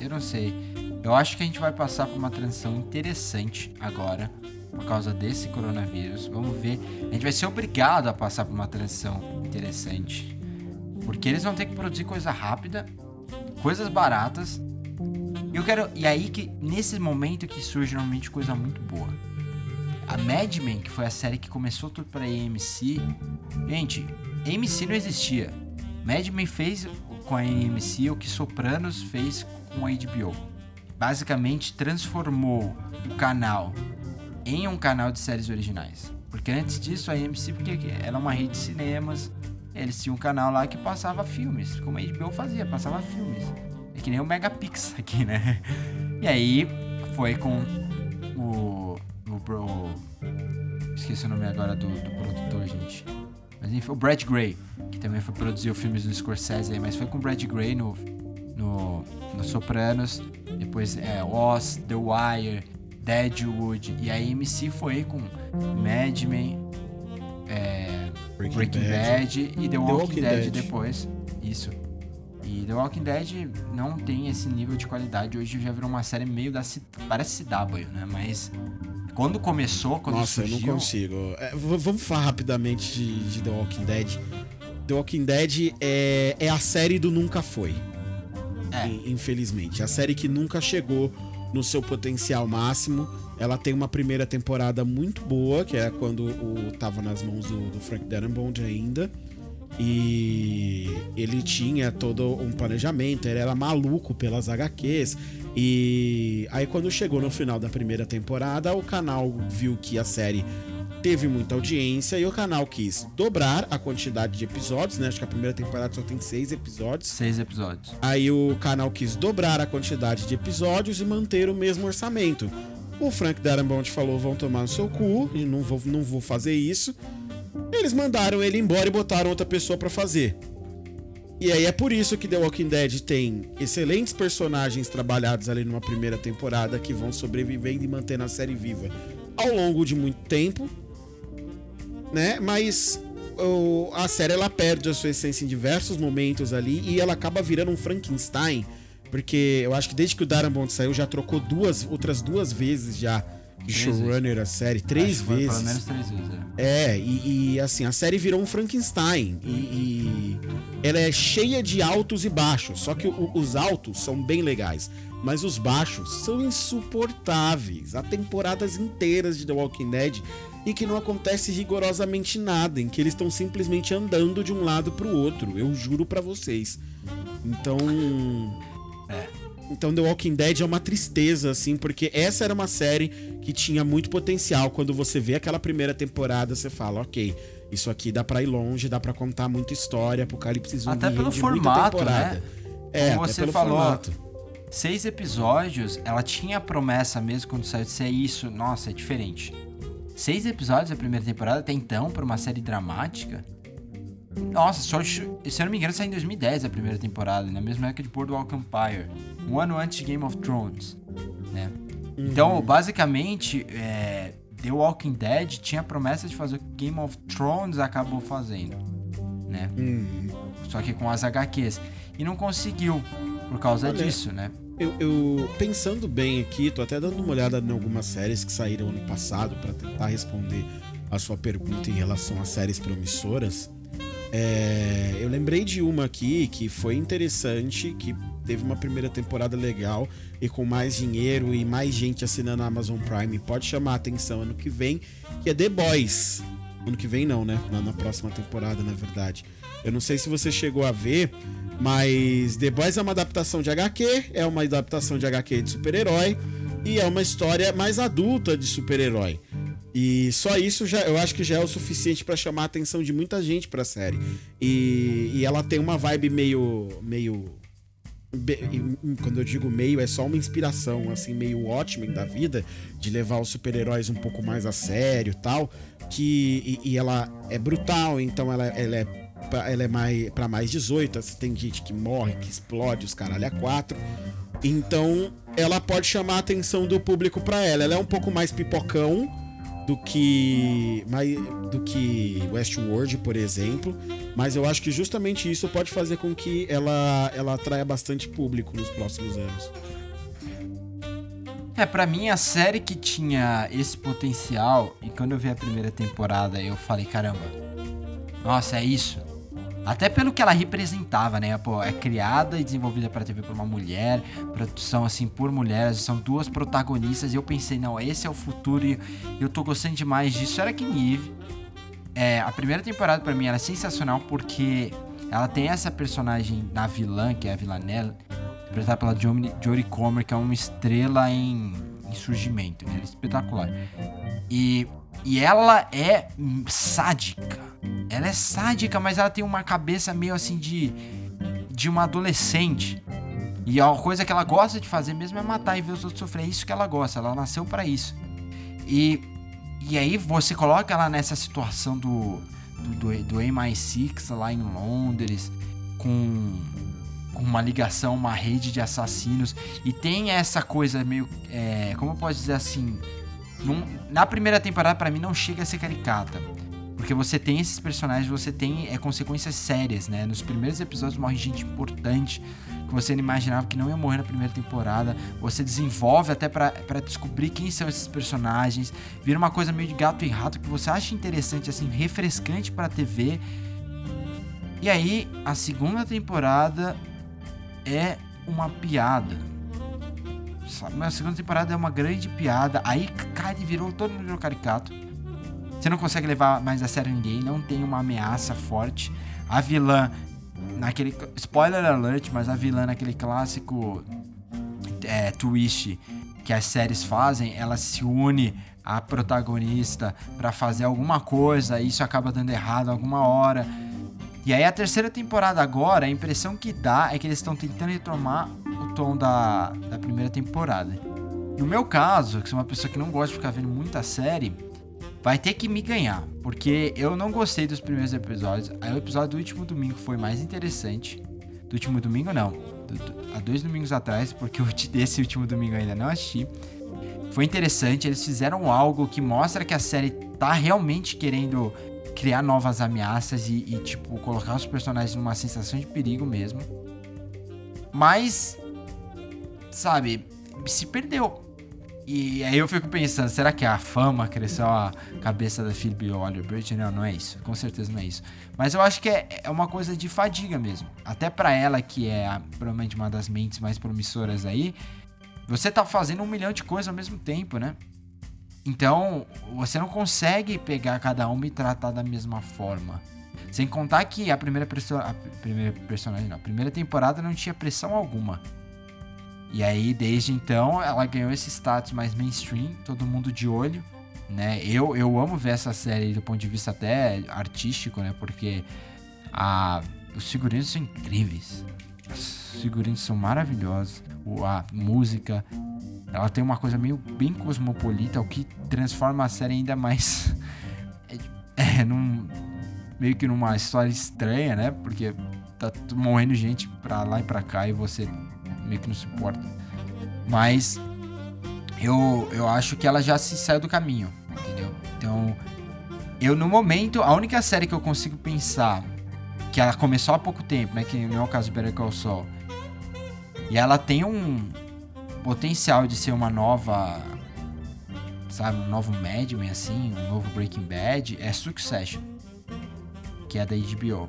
Eu não sei. Eu acho que a gente vai passar por uma transição interessante agora. Por causa desse coronavírus. Vamos ver. A gente vai ser obrigado a passar por uma transição interessante. Porque eles vão ter que produzir coisa rápida, coisas baratas. Eu quero. E aí que nesse momento que surge normalmente coisa muito boa. A Mad Men, que foi a série que começou tudo pra AMC. Gente, AMC não existia. Mad Men fez com a AMC o que Sopranos fez com a HBO. Basicamente transformou o canal em um canal de séries originais. Porque antes disso a AMC porque era uma rede de cinemas, eles tinham um canal lá que passava filmes, como a HBO fazia, passava filmes. É que nem o Megapix aqui, né? E aí foi com o. o, pro- esqueci o nome agora do, do produtor, gente. Mas enfim, o Brad Gray, que também foi produzir filmes do Scorsese aí, mas foi com o Brad Gray no, no, no Sopranos, depois é, Oz, The Wire, Deadwood, e a AMC foi com Mad Men, é, Breaking Breaking, Bad. Bad, e The Walking, Dead, depois. Isso. E The Walking Dead não tem esse nível de qualidade. Hoje já virou uma série meio da. Parece CW, né? Mas. Quando começou, quando Nossa, surgiu. eu não consigo. É, vamos falar rapidamente de, de The Walking Dead. The Walking Dead é, é a série do nunca foi. É. In- Infelizmente. A série que nunca chegou no seu potencial máximo. Ela tem uma primeira temporada muito boa, que é quando o tava nas mãos do, do Frank Darabont ainda. E ele tinha todo um planejamento, ele era maluco pelas HQs. E aí, quando chegou no final da primeira temporada, o canal viu que a série teve muita audiência e o canal quis dobrar a quantidade de episódios, né? Acho que a primeira temporada só tem seis episódios. Seis episódios. Aí o canal quis dobrar a quantidade de episódios e manter o mesmo orçamento. O Frank Darabont falou: vão tomar no seu cu, e não vou, não vou fazer isso. Eles mandaram ele embora e botaram outra pessoa pra fazer. E aí é por isso que The Walking Dead tem excelentes personagens trabalhados ali numa primeira temporada que vão sobrevivendo e mantendo a série viva ao longo de muito tempo, né? Mas o- a série ela perde a sua essência em diversos momentos ali e ela acaba virando um Frankenstein, porque eu acho que desde que o Darabont saiu já trocou duas outras duas vezes já de showrunner a série três vezes. Pelo menos três vezes, é. É, e, e, assim, a série virou um Frankenstein. E, e ela é cheia de altos e baixos. Só que o- os altos são bem legais. Mas os baixos são insuportáveis. Há temporadas inteiras de The Walking Dead em que não acontece rigorosamente nada, em que eles estão simplesmente andando de um lado pro outro. Eu juro pra vocês. Então. Então The Walking Dead é uma tristeza, assim, porque essa era uma série que tinha muito potencial. Quando você vê aquela primeira temporada, você fala, ok, isso aqui dá pra ir longe, dá pra contar muita história, Apocalipse Zumbi Até pelo formato, né? É, Como você pelo falou, formato. Seis episódios, ela tinha a promessa mesmo quando saiu de ser isso. Nossa, é diferente. Seis episódios da primeira temporada, até então, pra uma série dramática. Nossa, só, se eu não me engano, saiu em 2010 a primeira temporada, na mesma época de Boardwalk Empire. Um ano antes de Game of Thrones, né? Então, basicamente, é, The Walking Dead tinha a promessa de fazer o que Game of Thrones acabou fazendo, né? Só que com as HQs. E não conseguiu, por causa Olha, disso, né? Eu, eu- pensando bem aqui, tô até dando uma olhada em algumas séries que saíram ano passado pra tentar responder a sua pergunta em relação às séries promissoras. É, eu lembrei de uma aqui que foi interessante, que teve uma primeira temporada legal e com mais dinheiro e mais gente assinando a Amazon Prime pode chamar a atenção ano que vem, que é The Boys. Ano que vem não, né? Na, na próxima temporada, na verdade. Eu não sei se você chegou a ver, mas The Boys é uma adaptação de HQ, é uma adaptação de HQ de super-herói e é uma história mais adulta de super-herói. E só isso já, eu acho que já é o suficiente pra chamar a atenção de muita gente pra série. E, e ela tem uma vibe meio meio e- quando eu digo meio, é só uma inspiração, assim, meio Watchmen da vida, de levar os super-heróis um pouco mais a sério tal. Que, e, e ela é brutal, então ela, ela é, pra- ela é mais, pra mais 18. Assim, tem gente que morre, que explode, os caralho a quatro. Então ela pode chamar a atenção do público pra ela. Ela é um pouco mais pipocão do que mais, do que Westworld, por exemplo, mas eu acho que justamente isso pode fazer com que ela ela atraia bastante público nos próximos anos. É, pra mim, a série que tinha esse potencial, e quando eu vi a primeira temporada, eu falei, caramba, nossa, é isso. Até pelo que ela representava, né? Pô, é criada e desenvolvida pra TV por uma mulher, produção assim por mulheres, são duas protagonistas, e eu pensei, não, esse é o futuro e eu tô gostando demais disso. Era que Nive. É, a primeira temporada pra mim era sensacional porque ela tem essa personagem na vilã, que é a Villanelle, interpretada pela Jodie Comer, que é uma estrela em, em surgimento, né? Ela é espetacular. E, e ela é sádica. Ela é sádica, mas ela tem uma cabeça meio assim de, de uma adolescente. E a coisa que ela gosta de fazer mesmo é matar e ver os outros sofrer. É isso que ela gosta, ela nasceu pra isso. E, e aí você coloca ela nessa situação do, do, do, do MI6 lá em Londres, com, com uma ligação, uma rede de assassinos. E tem essa coisa meio. é, como eu posso dizer assim? Na primeira temporada, pra mim, não chega a ser caricata. Porque você tem esses personagens, você tem é, consequências sérias, né? Nos primeiros episódios morre gente importante que você não imaginava que não ia morrer na primeira temporada. Você desenvolve até pra descobrir quem são esses personagens. Vira uma coisa meio de gato e rato que você acha interessante, assim, refrescante pra TV. E aí, a segunda temporada é uma piada. Sabe? A segunda temporada é uma grande piada. Aí, cara, virou, todo mundo virou caricato. Você não consegue levar mais a sério ninguém, não tem uma ameaça forte. A vilã, naquele. Spoiler alert, mas a vilã naquele clássico é, twist que as séries fazem, ela se une à protagonista pra fazer alguma coisa, e isso acaba dando errado alguma hora. E aí a terceira temporada agora, a impressão que dá é que eles estão tentando retomar o tom da, da primeira temporada. No meu caso, que sou uma pessoa que não gosta de ficar vendo muita série, vai ter que me ganhar, porque eu não gostei dos primeiros episódios. Aí o episódio do último domingo foi mais interessante. Do último domingo não, do- do- há dois domingos atrás, porque ulti- desse último domingo eu ainda não assisti. Foi interessante, eles fizeram algo que mostra que a série tá realmente querendo criar novas ameaças e, e, tipo, colocar os personagens numa sensação de perigo mesmo. Mas, sabe, se perdeu. E aí eu fico pensando, será que a fama cresceu a cabeça da Phoebe Waller-Bridge? Não, não é isso. Com certeza não é isso. Mas eu acho que é, é uma coisa de fadiga mesmo. Até para ela, que é a, provavelmente uma das mentes mais promissoras aí, você tá fazendo um milhão de coisas ao mesmo tempo, né? Então, você não consegue pegar cada uma e tratar da mesma forma. Sem contar que a primeira, a primeira personagem, não, a primeira temporada não tinha pressão alguma. E aí, desde então, ela ganhou esse status mais mainstream, todo mundo de olho, né? Eu, eu amo ver essa série do ponto de vista até artístico, né? Porque a, os figurinos são incríveis. Os figurinos são maravilhosos. O, a música, ela tem uma coisa meio bem cosmopolita, o que transforma a série ainda mais... é, num, meio que numa história estranha, né? Porque tá morrendo gente pra lá e pra cá e você meio que não se importa. Mas eu, eu acho que ela já se saiu do caminho, entendeu? Então, eu no momento, a única série que eu consigo pensar que ela começou há pouco tempo, né? Que não é o caso de Better Call Saul. E ela tem um potencial de ser uma nova, sabe, um novo Mad Men, assim, um novo Breaking Bad, é Succession, que é da HBO.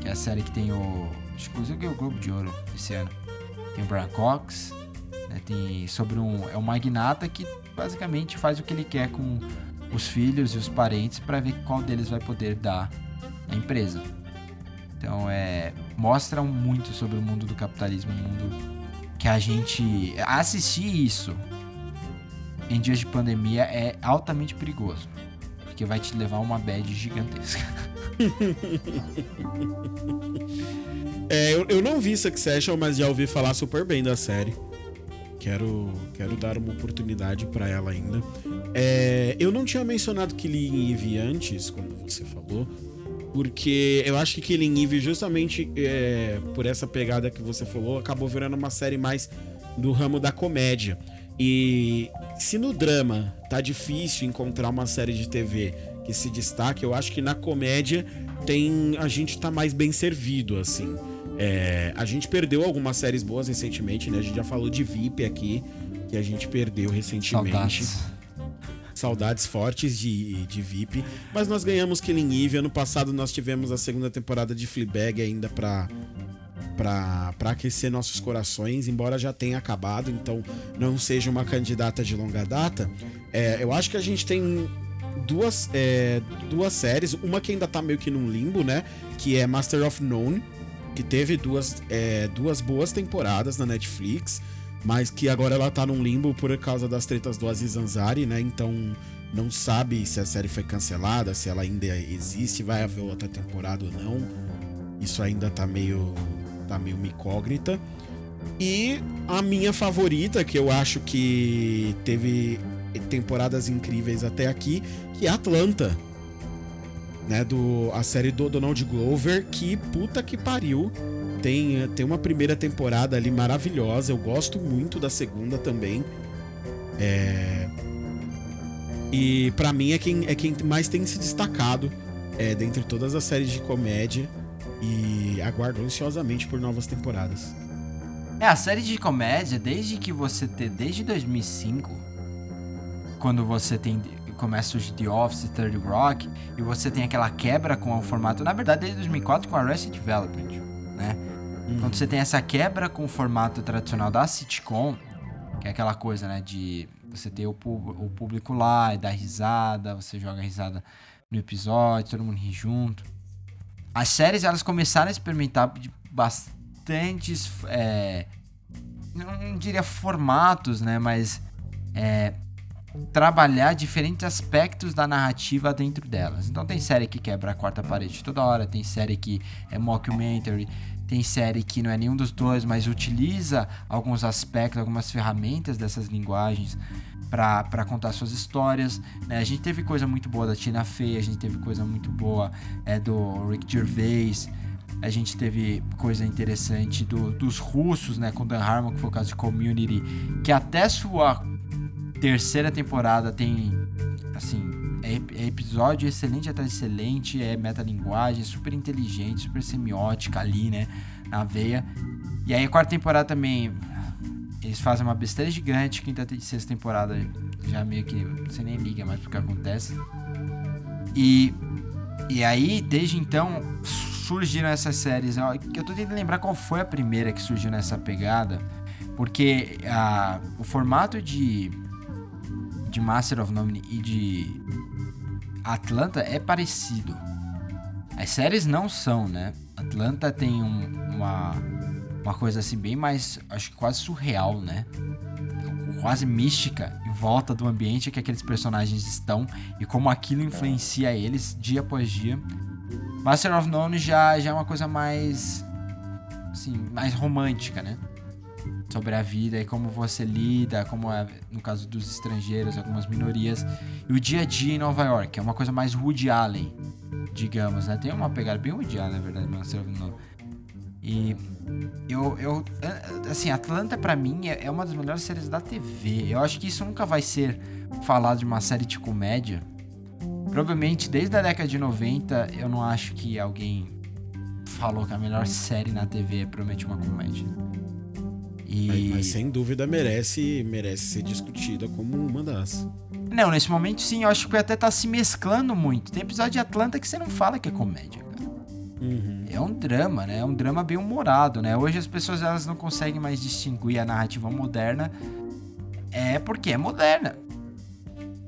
Que é a série que tem o. Inclusive o Globo de Ouro esse ano tem o Brian Cox, né, tem sobre um é um magnata que basicamente faz o que ele quer com os filhos e os parentes para ver qual deles vai poder dar a empresa. Então é mostra muito sobre o mundo do capitalismo, um mundo que a gente assistir isso em dias de pandemia é altamente perigoso, porque vai te levar uma bad gigantesca. É, eu, eu não vi Succession, mas já ouvi falar super bem da série. Quero, quero dar uma oportunidade para ela ainda. É, eu não tinha mencionado Killing Eve antes, quando você falou, porque eu acho que Killing Eve, justamente é, por essa pegada que você falou, acabou virando uma série mais do ramo da comédia. E se no drama tá difícil encontrar uma série de TV que se destaque, eu acho que na comédia tem a gente tá mais bem servido, assim. É, a gente perdeu algumas séries boas recentemente, né? A gente já falou de VIP aqui, que a gente perdeu recentemente. Saudades. Saudades fortes de, de VIP. Mas nós ganhamos Killing Eve. Ano passado nós tivemos a segunda temporada de Fleabag ainda pra, pra, pra aquecer nossos corações, embora já tenha acabado, então não seja uma candidata de longa data. É, eu acho que a gente tem duas, é, duas séries, uma que ainda tá meio que num limbo, né? Que é Master of None que teve duas, é, duas boas temporadas na Netflix, mas que agora ela tá num limbo por causa das tretas do Aziz Ansari, né? Então não sabe se a série foi cancelada, se ela ainda existe, vai haver outra temporada ou não. Isso ainda tá meio tá meio incógnita. E a minha favorita, que eu acho que teve temporadas incríveis até aqui, que é Atlanta né, do a série do Donald Glover, que puta que pariu. Tem, tem uma primeira temporada ali maravilhosa, eu gosto muito da segunda também. É... E para mim é quem, é quem mais tem se destacado é, dentre todas as séries de comédia. E aguardo ansiosamente por novas temporadas. É, a série de comédia, desde que você ter, desde 2005, quando você tem começa os The Office, Third Rock, e você tem aquela quebra com o formato, na verdade desde 2004 com Arrested Development, né? Uhum. Quando você tem essa quebra com o formato tradicional da sitcom, que é aquela coisa, né, de você ter o, o público lá e dar risada, você joga risada no episódio, todo mundo ri junto. As séries, elas começaram a experimentar de bastantes, é, não diria formatos, né, mas é, trabalhar diferentes aspectos da narrativa dentro delas. Então tem série que quebra a quarta parede toda hora, tem série que é mockumentary, tem série que não é nenhum dos dois, mas utiliza alguns aspectos, algumas ferramentas dessas linguagens para contar suas histórias. Né? A gente teve coisa muito boa da Tina Fey, a gente teve coisa muito boa é, do Rick Gervais. A gente teve coisa interessante do, dos russos, né? Com Dan Harmon, que foi o caso de Community, que até sua terceira temporada tem, assim, é, é episódio excelente atrás excelente, é metalinguagem, super inteligente, super semiótica ali, né, na veia. E aí a quarta temporada também, eles fazem uma besteira gigante, quinta e sexta temporada já meio que você nem liga mais pro que acontece. E, e aí, desde então, surgiram essas séries. Eu, eu tô tentando lembrar qual foi a primeira que surgiu nessa pegada, porque a, o formato de, de Master of None e de Atlanta é parecido. As séries não são, né? Atlanta tem um, uma, uma coisa assim bem mais, acho que quase surreal, né? Quase mística em volta do ambiente que aqueles personagens estão e como aquilo influencia eles dia após dia. Master of None já, já é uma coisa mais assim, mais romântica, né? Sobre a vida e como você lida, como é no caso dos estrangeiros, algumas minorias, e o dia a dia em Nova York, é uma coisa mais Woody Allen, digamos, né? Tem uma pegada bem Woody Allen, na verdade, of None. E eu, eu assim, Atlanta para mim é, é uma das melhores séries da TV. Eu acho que isso nunca vai ser falado de uma série de comédia. Provavelmente desde a década de 90 eu não acho que alguém falou que a melhor série na TV é provavelmente uma comédia. E... Mas, mas, sem dúvida merece, merece ser discutida como uma das. Não, nesse momento sim, eu acho que até tá se mesclando muito. Tem episódio de Atlanta que você não fala que é comédia, cara. Uhum. É um drama, né? É um drama bem humorado, né? Hoje as pessoas elas não conseguem mais distinguir a narrativa moderna. É porque é moderna.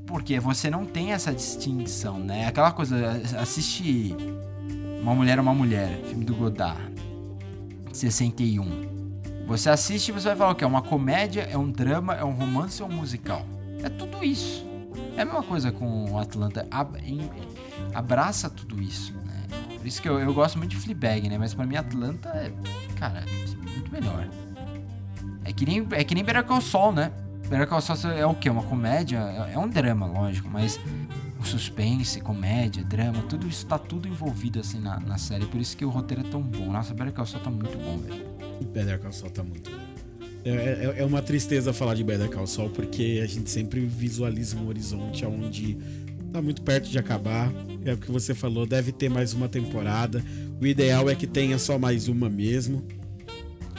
Porque você não tem essa distinção, né? Aquela coisa, assiste Uma Mulher é uma Mulher, filme do Godard, 61. Você assiste e você vai falar o que? É uma comédia, é um drama, é um romance ou um musical? É tudo isso. É a mesma coisa com Atlanta. Abraça tudo isso, né? Por isso que eu, eu gosto muito de Fleabag, né? Mas pra mim Atlanta é, cara, muito melhor. É que nem, é que nem Better Call Saul, né? Better Call Saul é o quê? Uma comédia? É, é um drama, lógico, mas o suspense, comédia, drama, tudo isso tá tudo envolvido assim na, na série. Por isso que o roteiro é tão bom. Nossa, Better Call Saul tá muito bom, velho. Better Call Saul tá muito bom. É, é, é, uma tristeza falar de Better Call Saul porque a gente sempre visualiza um horizonte onde tá muito perto de acabar. É o que você falou, deve ter mais uma temporada. O ideal é que tenha só mais uma mesmo.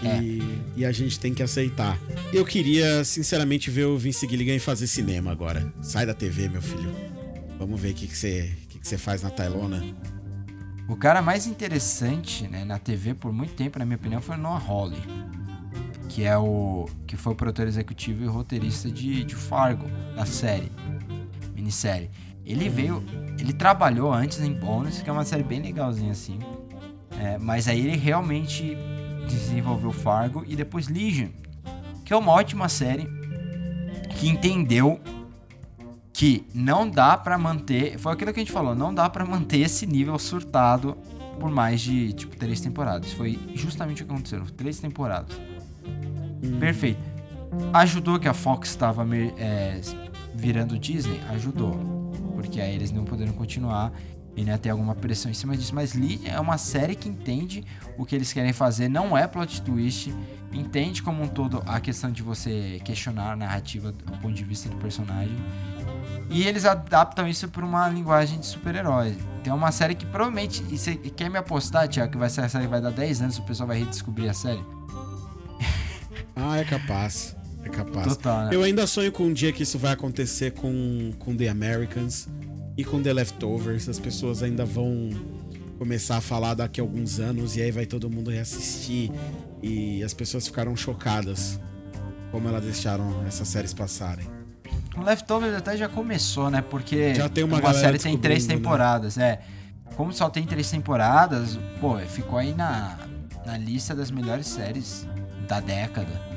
É. E, e, a gente tem que aceitar. Eu queria, sinceramente, ver o Vince Gilligan fazer cinema agora. Sai da TV, meu filho. Vamos ver o que, que, você, que, que você faz na Tailona. O cara mais interessante né, na TV por muito tempo, na minha opinião, foi o Noah Hawley. Que é o. que foi o produtor executivo e roteirista de, de Fargo, da série. Minissérie. Ele veio. Ele trabalhou antes em Bonus, que é uma série bem legalzinha assim. É, mas aí ele realmente desenvolveu Fargo e depois Legion, que é uma ótima série que entendeu que não dá para manter, foi aquilo que a gente falou, não dá para manter esse nível surtado por mais de tipo três temporadas. Foi justamente o que aconteceu, três temporadas. Hum. Perfeito. Ajudou que a Fox estava é, virando Disney, ajudou, porque aí eles não poderiam continuar e né, ter alguma pressão em cima disso. Mas Legion é uma série que entende o que eles querem fazer, não é plot twist, entende como um todo a questão de você questionar a narrativa do ponto de vista do personagem e eles adaptam isso para uma linguagem de super-herói. Tem uma série que provavelmente. E você quer me apostar, Tiago, que vai ser a série vai dar 10 anos e o pessoal vai redescobrir a série? Ah, é capaz. É capaz. Total, né? Eu ainda sonho com um dia que isso vai acontecer com, com The Americans e com The Leftovers. As pessoas ainda vão começar a falar daqui a alguns anos e aí vai todo mundo reassistir. E as pessoas ficaram chocadas como elas deixaram essas séries passarem. O Leftovers até já começou, né? Porque já tem uma, uma série tem três né? temporadas, né? é. Como só tem três temporadas, pô, ficou aí na, na lista das melhores séries da década.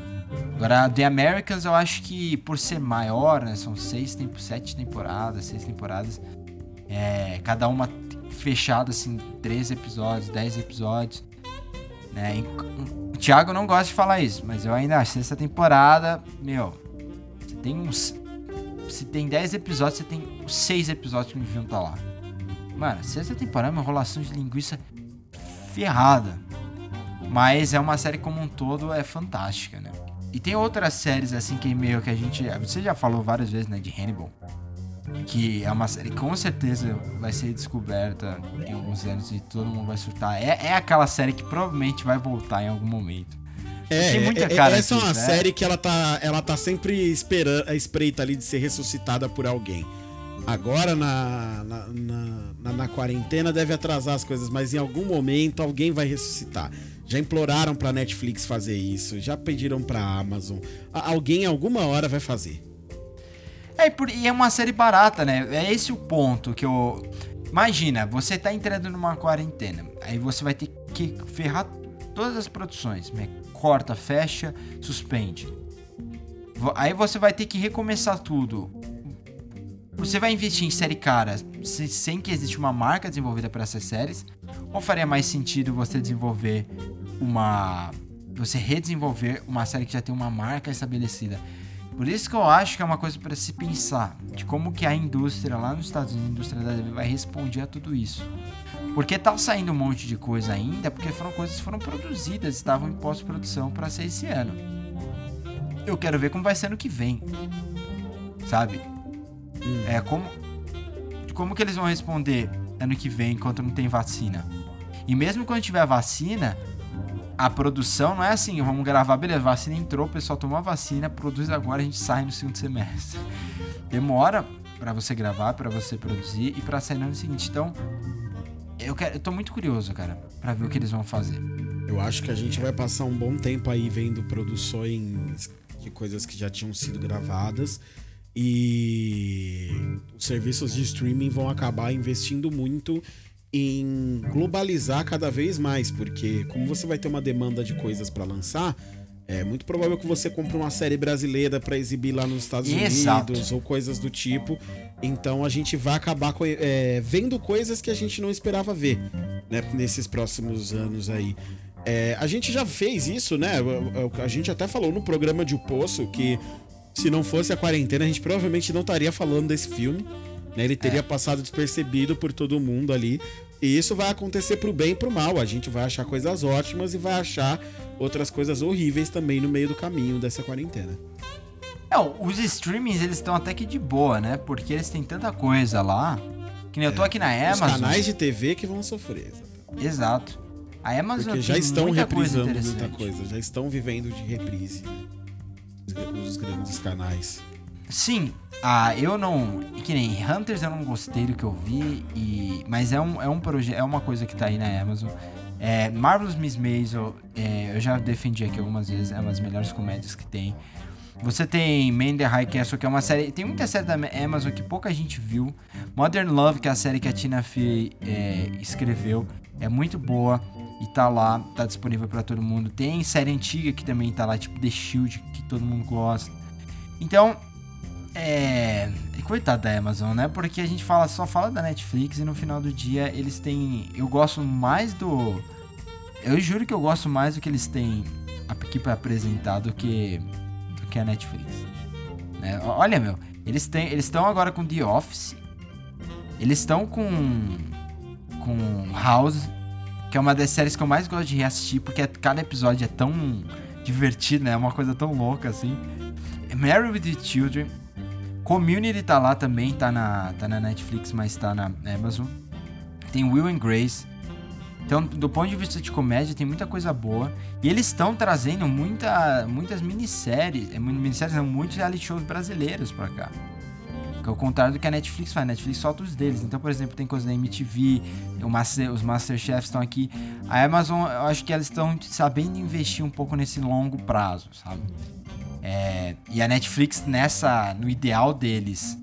Agora, The Americans eu acho que por ser maior, né? São seis, tempo, sete temporadas, seis temporadas. É, cada uma fechada, assim, três episódios, dez episódios. Né? O Thiago não gosta de falar isso, mas eu ainda acho sexta temporada, meu, você tem uns se tem 10 episódios, você tem 6 episódios que não deviam estar lá. Mano, sexta temporada é uma enrolação de linguiça ferrada. Mas é uma série como um todo, é fantástica, né? E tem outras séries assim que meio que a gente. Você já falou várias vezes, né? De Hannibal. Que é uma série que com certeza vai ser descoberta em alguns anos e todo mundo vai surtar. É, é aquela série que provavelmente vai voltar em algum momento. É, Tem muita é, cara essa é uma disso, é. série que ela tá, ela tá sempre esperando, a espreita ali de ser ressuscitada por alguém. Agora na, na, na, na- na quarentena deve atrasar as coisas, mas em algum momento alguém vai ressuscitar. Já imploraram pra Netflix fazer isso, já pediram pra Amazon. A- alguém alguma hora vai fazer. É, e e é uma série barata, né? É esse o ponto que eu. Imagina, você tá entrando numa quarentena. Aí você vai ter que ferrar todas as produções. Corta, fecha, suspende. Aí você vai ter que recomeçar tudo. Você vai investir em série cara se- sem que exista uma marca desenvolvida para essas séries? Ou faria mais sentido você desenvolver uma. Você redesenvolver uma série que já tem uma marca estabelecida? Por isso que eu acho que é uma coisa para se pensar de como que a indústria lá nos Estados Unidos, a indústria da TV vai responder a tudo isso. Porque tá saindo um monte de coisa ainda, porque foram coisas que foram produzidas, estavam em pós-produção para ser esse ano. Eu quero ver como vai ser no que vem. Sabe? É como como que eles vão responder ano que vem enquanto não tem vacina? E mesmo quando tiver vacina, a produção não é assim, vamos gravar, beleza, vacina entrou, o pessoal tomou a vacina, produz agora, a gente sai no segundo semestre. Demora pra você gravar, pra você produzir e pra sair no ano seguinte. Então, eu, quero, eu tô muito curioso, cara, pra ver o que eles vão fazer. Eu acho que a gente vai passar um bom tempo aí vendo produções de coisas que já tinham sido gravadas e os serviços de streaming vão acabar investindo muito em globalizar cada vez mais, porque como você vai ter uma demanda de coisas pra lançar, é muito provável que você compre uma série brasileira pra exibir lá nos Estados Exato. Unidos ou coisas do tipo. Então a gente vai acabar é, vendo coisas que a gente não esperava ver né, nesses próximos anos aí. É, a gente já fez isso, né? A gente até falou no programa de O Poço que se não fosse a quarentena, a gente provavelmente não estaria falando desse filme. Né? Ele teria passado despercebido por todo mundo ali. E isso vai acontecer pro bem e pro mal. A gente vai achar coisas ótimas e vai achar outras coisas horríveis também no meio do caminho dessa quarentena. Não, os streamings eles estão até que de boa, né? Porque eles têm tanta coisa lá. Que nem eu tô aqui na Os Amazon. canais de TV que vão sofrer. exatamente. Exato. A Amazon Porque já estão muita coisa reprisando muita interessante. coisa, já estão vivendo de reprise. né? Os- Os grandes canais. Sim, ah, eu não. Que nem Hunters eu não gostei do que eu vi, e, mas é um, é um projeto, é uma coisa que tá aí na Amazon. É, Marvelous Miss Maisel, é, eu já defendi aqui algumas vezes, é uma das melhores comédias que tem. Você tem Man the High Castle, que é uma série. Tem muita série da Amazon que pouca gente viu. Modern Love, que é a série que a Tina Fey é, escreveu, é muito boa e tá lá, tá disponível pra todo mundo. Tem série antiga que também tá lá, tipo The Shield, que todo mundo gosta. Então, é. Coitado da Amazon, né? Porque a gente fala, só fala da Netflix e no final do dia eles têm. Eu gosto mais do. Eu juro que eu gosto mais do que eles têm aqui pra apresentar do que. do que a Netflix. Né? Olha, meu, eles têm. Eles estão agora com The Office. Eles estão com. com House, que é uma das séries que eu mais gosto de reassistir, porque cada episódio é tão divertido, né? É uma coisa tão louca assim. Married with the Children. Community tá lá também, tá na, tá na Netflix, mas tá na Amazon. Tem Will and Grace. Então, do ponto de vista de comédia, tem muita coisa boa. E eles estão trazendo muita, muitas minisséries, é, minisséries não, muitos reality shows brasileiros pra cá. Que é o contrário do que a Netflix faz. A Netflix solta os deles. Então, por exemplo, tem coisa da MTV, Master, os Masterchefs estão aqui. A Amazon, eu acho que elas estão sabendo investir um pouco nesse longo prazo, sabe? É, e a Netflix nessa, no ideal deles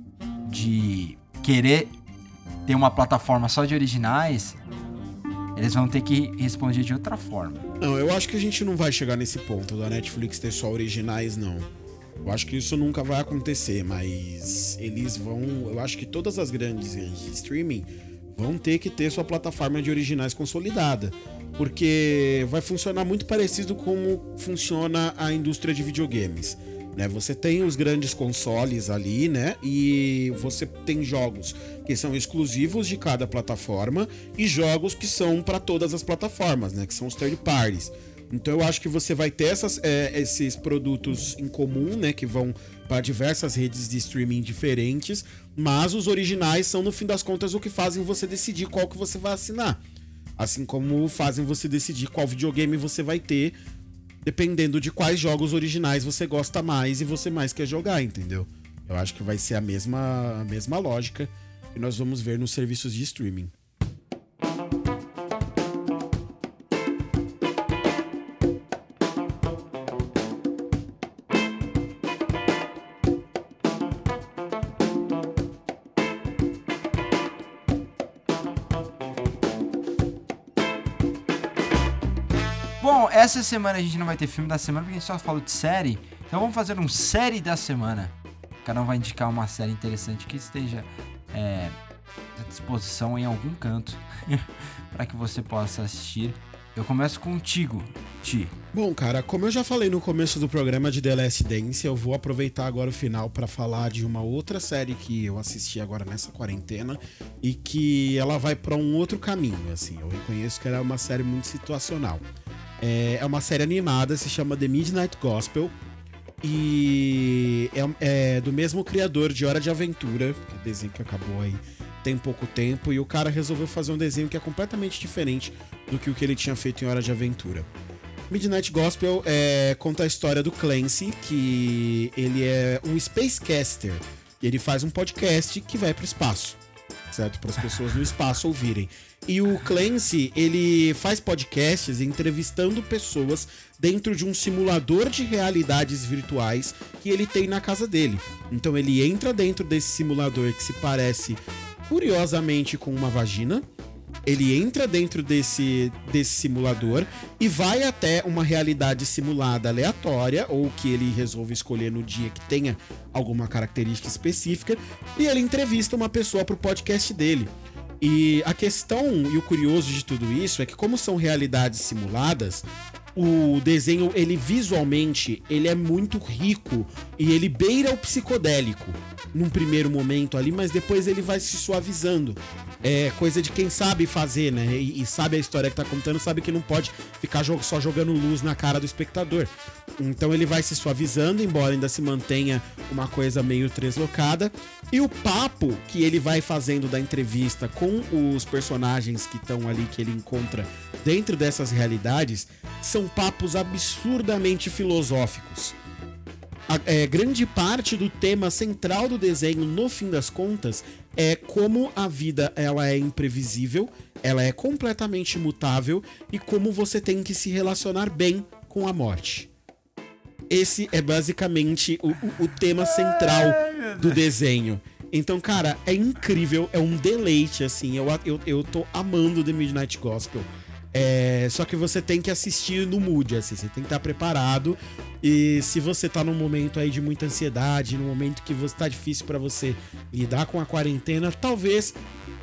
de querer ter uma plataforma só de originais, eles vão ter que responder de outra forma. Não, eu acho que a gente não vai chegar nesse ponto da Netflix ter só originais, não. Eu acho que isso nunca vai acontecer, mas eles vão. Eu acho que todas as grandes streaming vão ter que ter sua plataforma de originais consolidada. Porque vai funcionar muito parecido como funciona a indústria de videogames. Né? Você tem os grandes consoles ali, né? E você tem jogos que são exclusivos de cada plataforma e jogos que são para todas as plataformas, né? Que são os third parties. Então eu acho que você vai ter essas, é, esses produtos em comum, né? Que vão para diversas redes de streaming diferentes, mas os originais são, no fim das contas, o que fazem você decidir qual que você vai assinar. Assim como fazem você decidir qual videogame você vai ter dependendo de quais jogos originais você gosta mais e você mais quer jogar, entendeu? Eu acho que vai ser a mesma, a mesma lógica que nós vamos ver nos serviços de streaming. Essa semana a gente não vai ter filme da semana porque a gente só falou de série. Então vamos fazer um série da semana. Cada um vai indicar uma série interessante que esteja é, à disposição em algum canto para que você possa assistir. Eu começo contigo, Ti. Bom, cara, como eu já falei no começo do programa de The Last Dance, eu vou aproveitar agora o final para falar de uma outra série que eu assisti agora nessa quarentena e que ela vai para um outro caminho, assim. Eu reconheço que ela é uma série muito situacional. É, é uma série animada, se chama The Midnight Gospel e é, é do mesmo criador de Hora de Aventura, que é o desenho que acabou aí tem pouco tempo, e o cara resolveu fazer um desenho que é completamente diferente do que o que ele tinha feito em Hora de Aventura. Midnight Gospel é, conta a história do Clancy, que ele é um Spacecaster. E ele faz um podcast que vai para o espaço, certo? Para as pessoas no espaço ouvirem. E o Clancy, ele faz podcasts entrevistando pessoas dentro de um simulador de realidades virtuais que ele tem na casa dele. Então ele entra dentro desse simulador que se parece curiosamente com uma vagina. Ele entra dentro desse, desse simulador e vai até uma realidade simulada aleatória, ou que ele resolve escolher no dia que tenha alguma característica específica, e ele entrevista uma pessoa pro podcast dele. E a questão e o curioso de tudo isso é que como são realidades simuladas, o desenho ele visualmente ele é muito rico e ele beira o psicodélico num primeiro momento ali, mas depois ele vai se suavizando. É coisa de quem sabe fazer, né? E, e sabe a história que tá contando, sabe que não pode ficar só jogando luz na cara do espectador. Então ele vai se suavizando, embora ainda se mantenha uma coisa meio treslocada. E o papo que ele vai fazendo da entrevista com os personagens que estão ali, que ele encontra dentro dessas realidades, são papos absurdamente filosóficos. A, é, grande parte do tema central do desenho, no fim das contas, é como a vida ela é imprevisível, ela é completamente mutável e como você tem que se relacionar bem com a morte. Esse é basicamente o, o, o tema central do desenho. Então, cara, é incrível, é um deleite, assim. Eu, eu, eu tô amando The Midnight Gospel. É, só que você tem que assistir no mood, assim, você tem que estar preparado. E se você tá num momento aí de muita ansiedade, num momento que você tá difícil para você lidar com a quarentena, talvez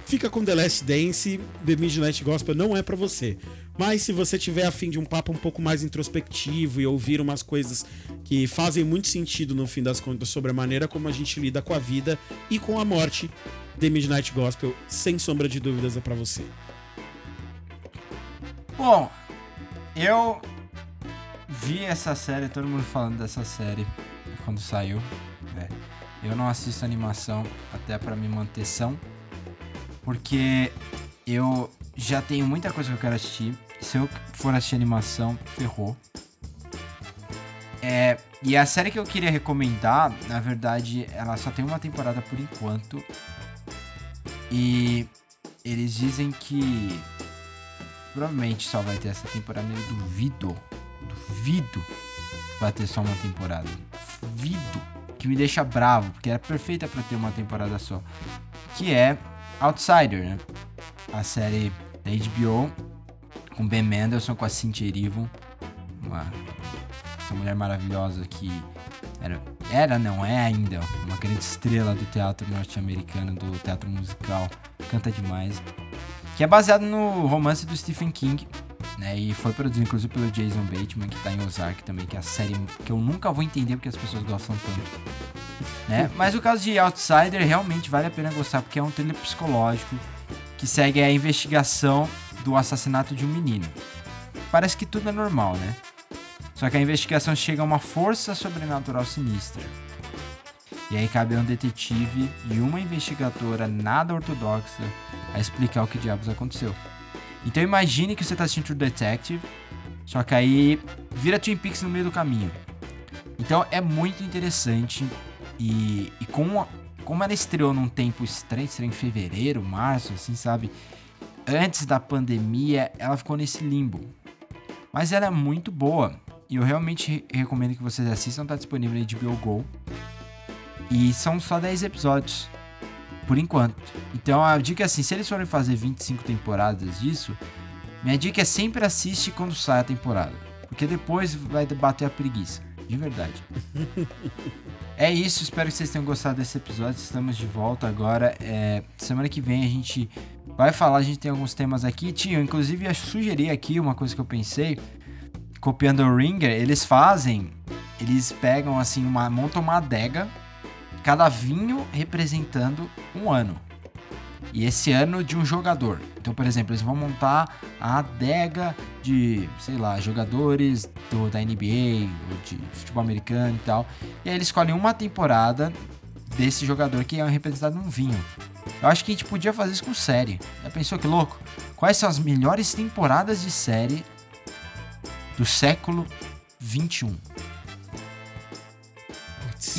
fica com The Last Dance, The Midnight Gospel não é para você. Mas se você tiver afim de um papo um pouco mais introspectivo e ouvir umas coisas que fazem muito sentido no fim das contas sobre a maneira como a gente lida com a vida e com a morte, The Midnight Gospel, sem sombra de dúvidas, é para você. Bom, eu vi essa série, todo mundo falando dessa série quando saiu. É, eu não assisto animação até para me manter são, porque eu já tenho muita coisa que eu quero assistir. Se eu for assistir animação, ferrou. É, e a série que eu queria recomendar, na verdade, ela só tem uma temporada por enquanto. E eles dizem que provavelmente só vai ter essa temporada. Eu duvido, duvido vai ter só uma temporada. Duvido. Que me deixa bravo, porque era perfeita para ter uma temporada só. Que é Outsider, né? A série da HBO com Ben Mendelsohn, com a Cynthia Erivo, uma essa mulher maravilhosa que era, era não é ainda uma grande estrela do teatro norte-americano, do teatro musical, canta demais que é baseado no romance do Stephen King, né? E foi produzido inclusive pelo Jason Bateman, que tá em Ozark também, que é a série que eu nunca vou entender porque as pessoas gostam tanto. Né? Mas o caso de Outsider realmente vale a pena gostar, porque é um thriller psicológico que segue a investigação do assassinato de um menino. Parece que tudo é normal, né? Só que a investigação chega a uma força sobrenatural sinistra. E aí cabe a um detetive e uma investigadora nada ortodoxa a explicar o que diabos aconteceu. Então imagine que você está assistindo True Detective, só que aí vira Twin Peaks no meio do caminho. Então é muito interessante. E, e como, como ela estreou num tempo estranho, estranho em fevereiro, março, assim, sabe? Antes da pandemia, ela ficou nesse limbo. Mas ela é muito boa. E eu realmente recomendo que vocês assistam, tá disponível na HBO Go. E são só 10 episódios. Por enquanto. Então a dica é assim, se eles forem fazer 25 temporadas disso, minha dica é sempre assiste quando sai a temporada. Porque depois vai bater a preguiça. De verdade. é isso, espero que vocês tenham gostado desse episódio. Estamos de volta agora. É, semana que vem a gente vai falar, a gente tem alguns temas aqui. Tio, inclusive eu sugeri aqui uma coisa que eu pensei. Copiando o Ringer, eles fazem. Eles pegam assim, uma. montam uma adega. Cada vinho representando um ano. E esse ano de um jogador. Então, por exemplo, eles vão montar a adega de, sei lá, jogadores do, da NBA, ou de futebol americano e tal. E aí eles escolhem uma temporada desse jogador que é representado num vinho. Eu acho que a gente podia fazer isso com série. Já pensou que louco? Quais são as melhores temporadas de série do século 21?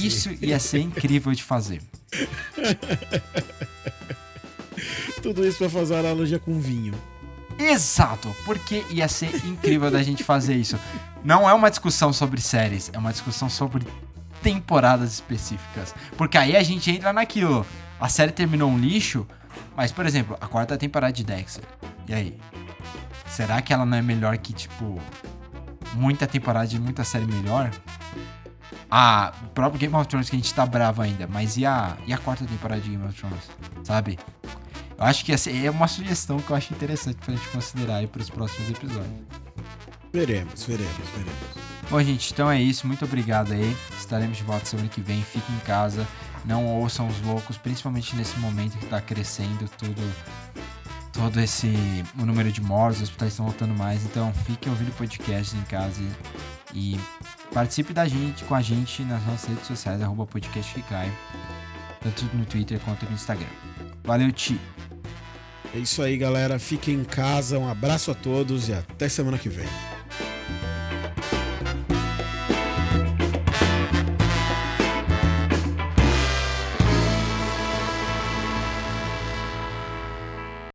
Isso ia ser incrível de fazer. Tudo isso pra fazer analogia com vinho. Exato, porque ia ser incrível da gente fazer isso. Não é uma discussão sobre séries, é uma discussão sobre temporadas específicas. Porque aí a gente entra naquilo. A série terminou um lixo, mas, por exemplo, a quarta temporada de Dexter. E aí? Será que ela não é melhor que, tipo, muita temporada de muita série melhor? A o próprio Game of Thrones que a gente tá bravo ainda, mas e a, e a quarta temporada de Game of Thrones? Sabe? Eu acho que essa é uma sugestão que eu acho interessante pra gente considerar aí pros próximos episódios. Veremos, veremos, veremos. Bom, gente, então é isso. Muito obrigado aí. Estaremos de volta semana que vem. Fiquem em casa. Não ouçam os loucos, principalmente nesse momento que tá crescendo tudo. Todo esse. O número de mortos, os hospitais estão voltando mais. Então fiquem ouvindo podcasts em casa e, e participe da gente com a gente nas nossas redes sociais, arroba podcast que. Tanto no Twitter quanto no Instagram. Valeu, Ti. É isso aí, galera. Fiquem em casa. Um abraço a todos e até semana que vem.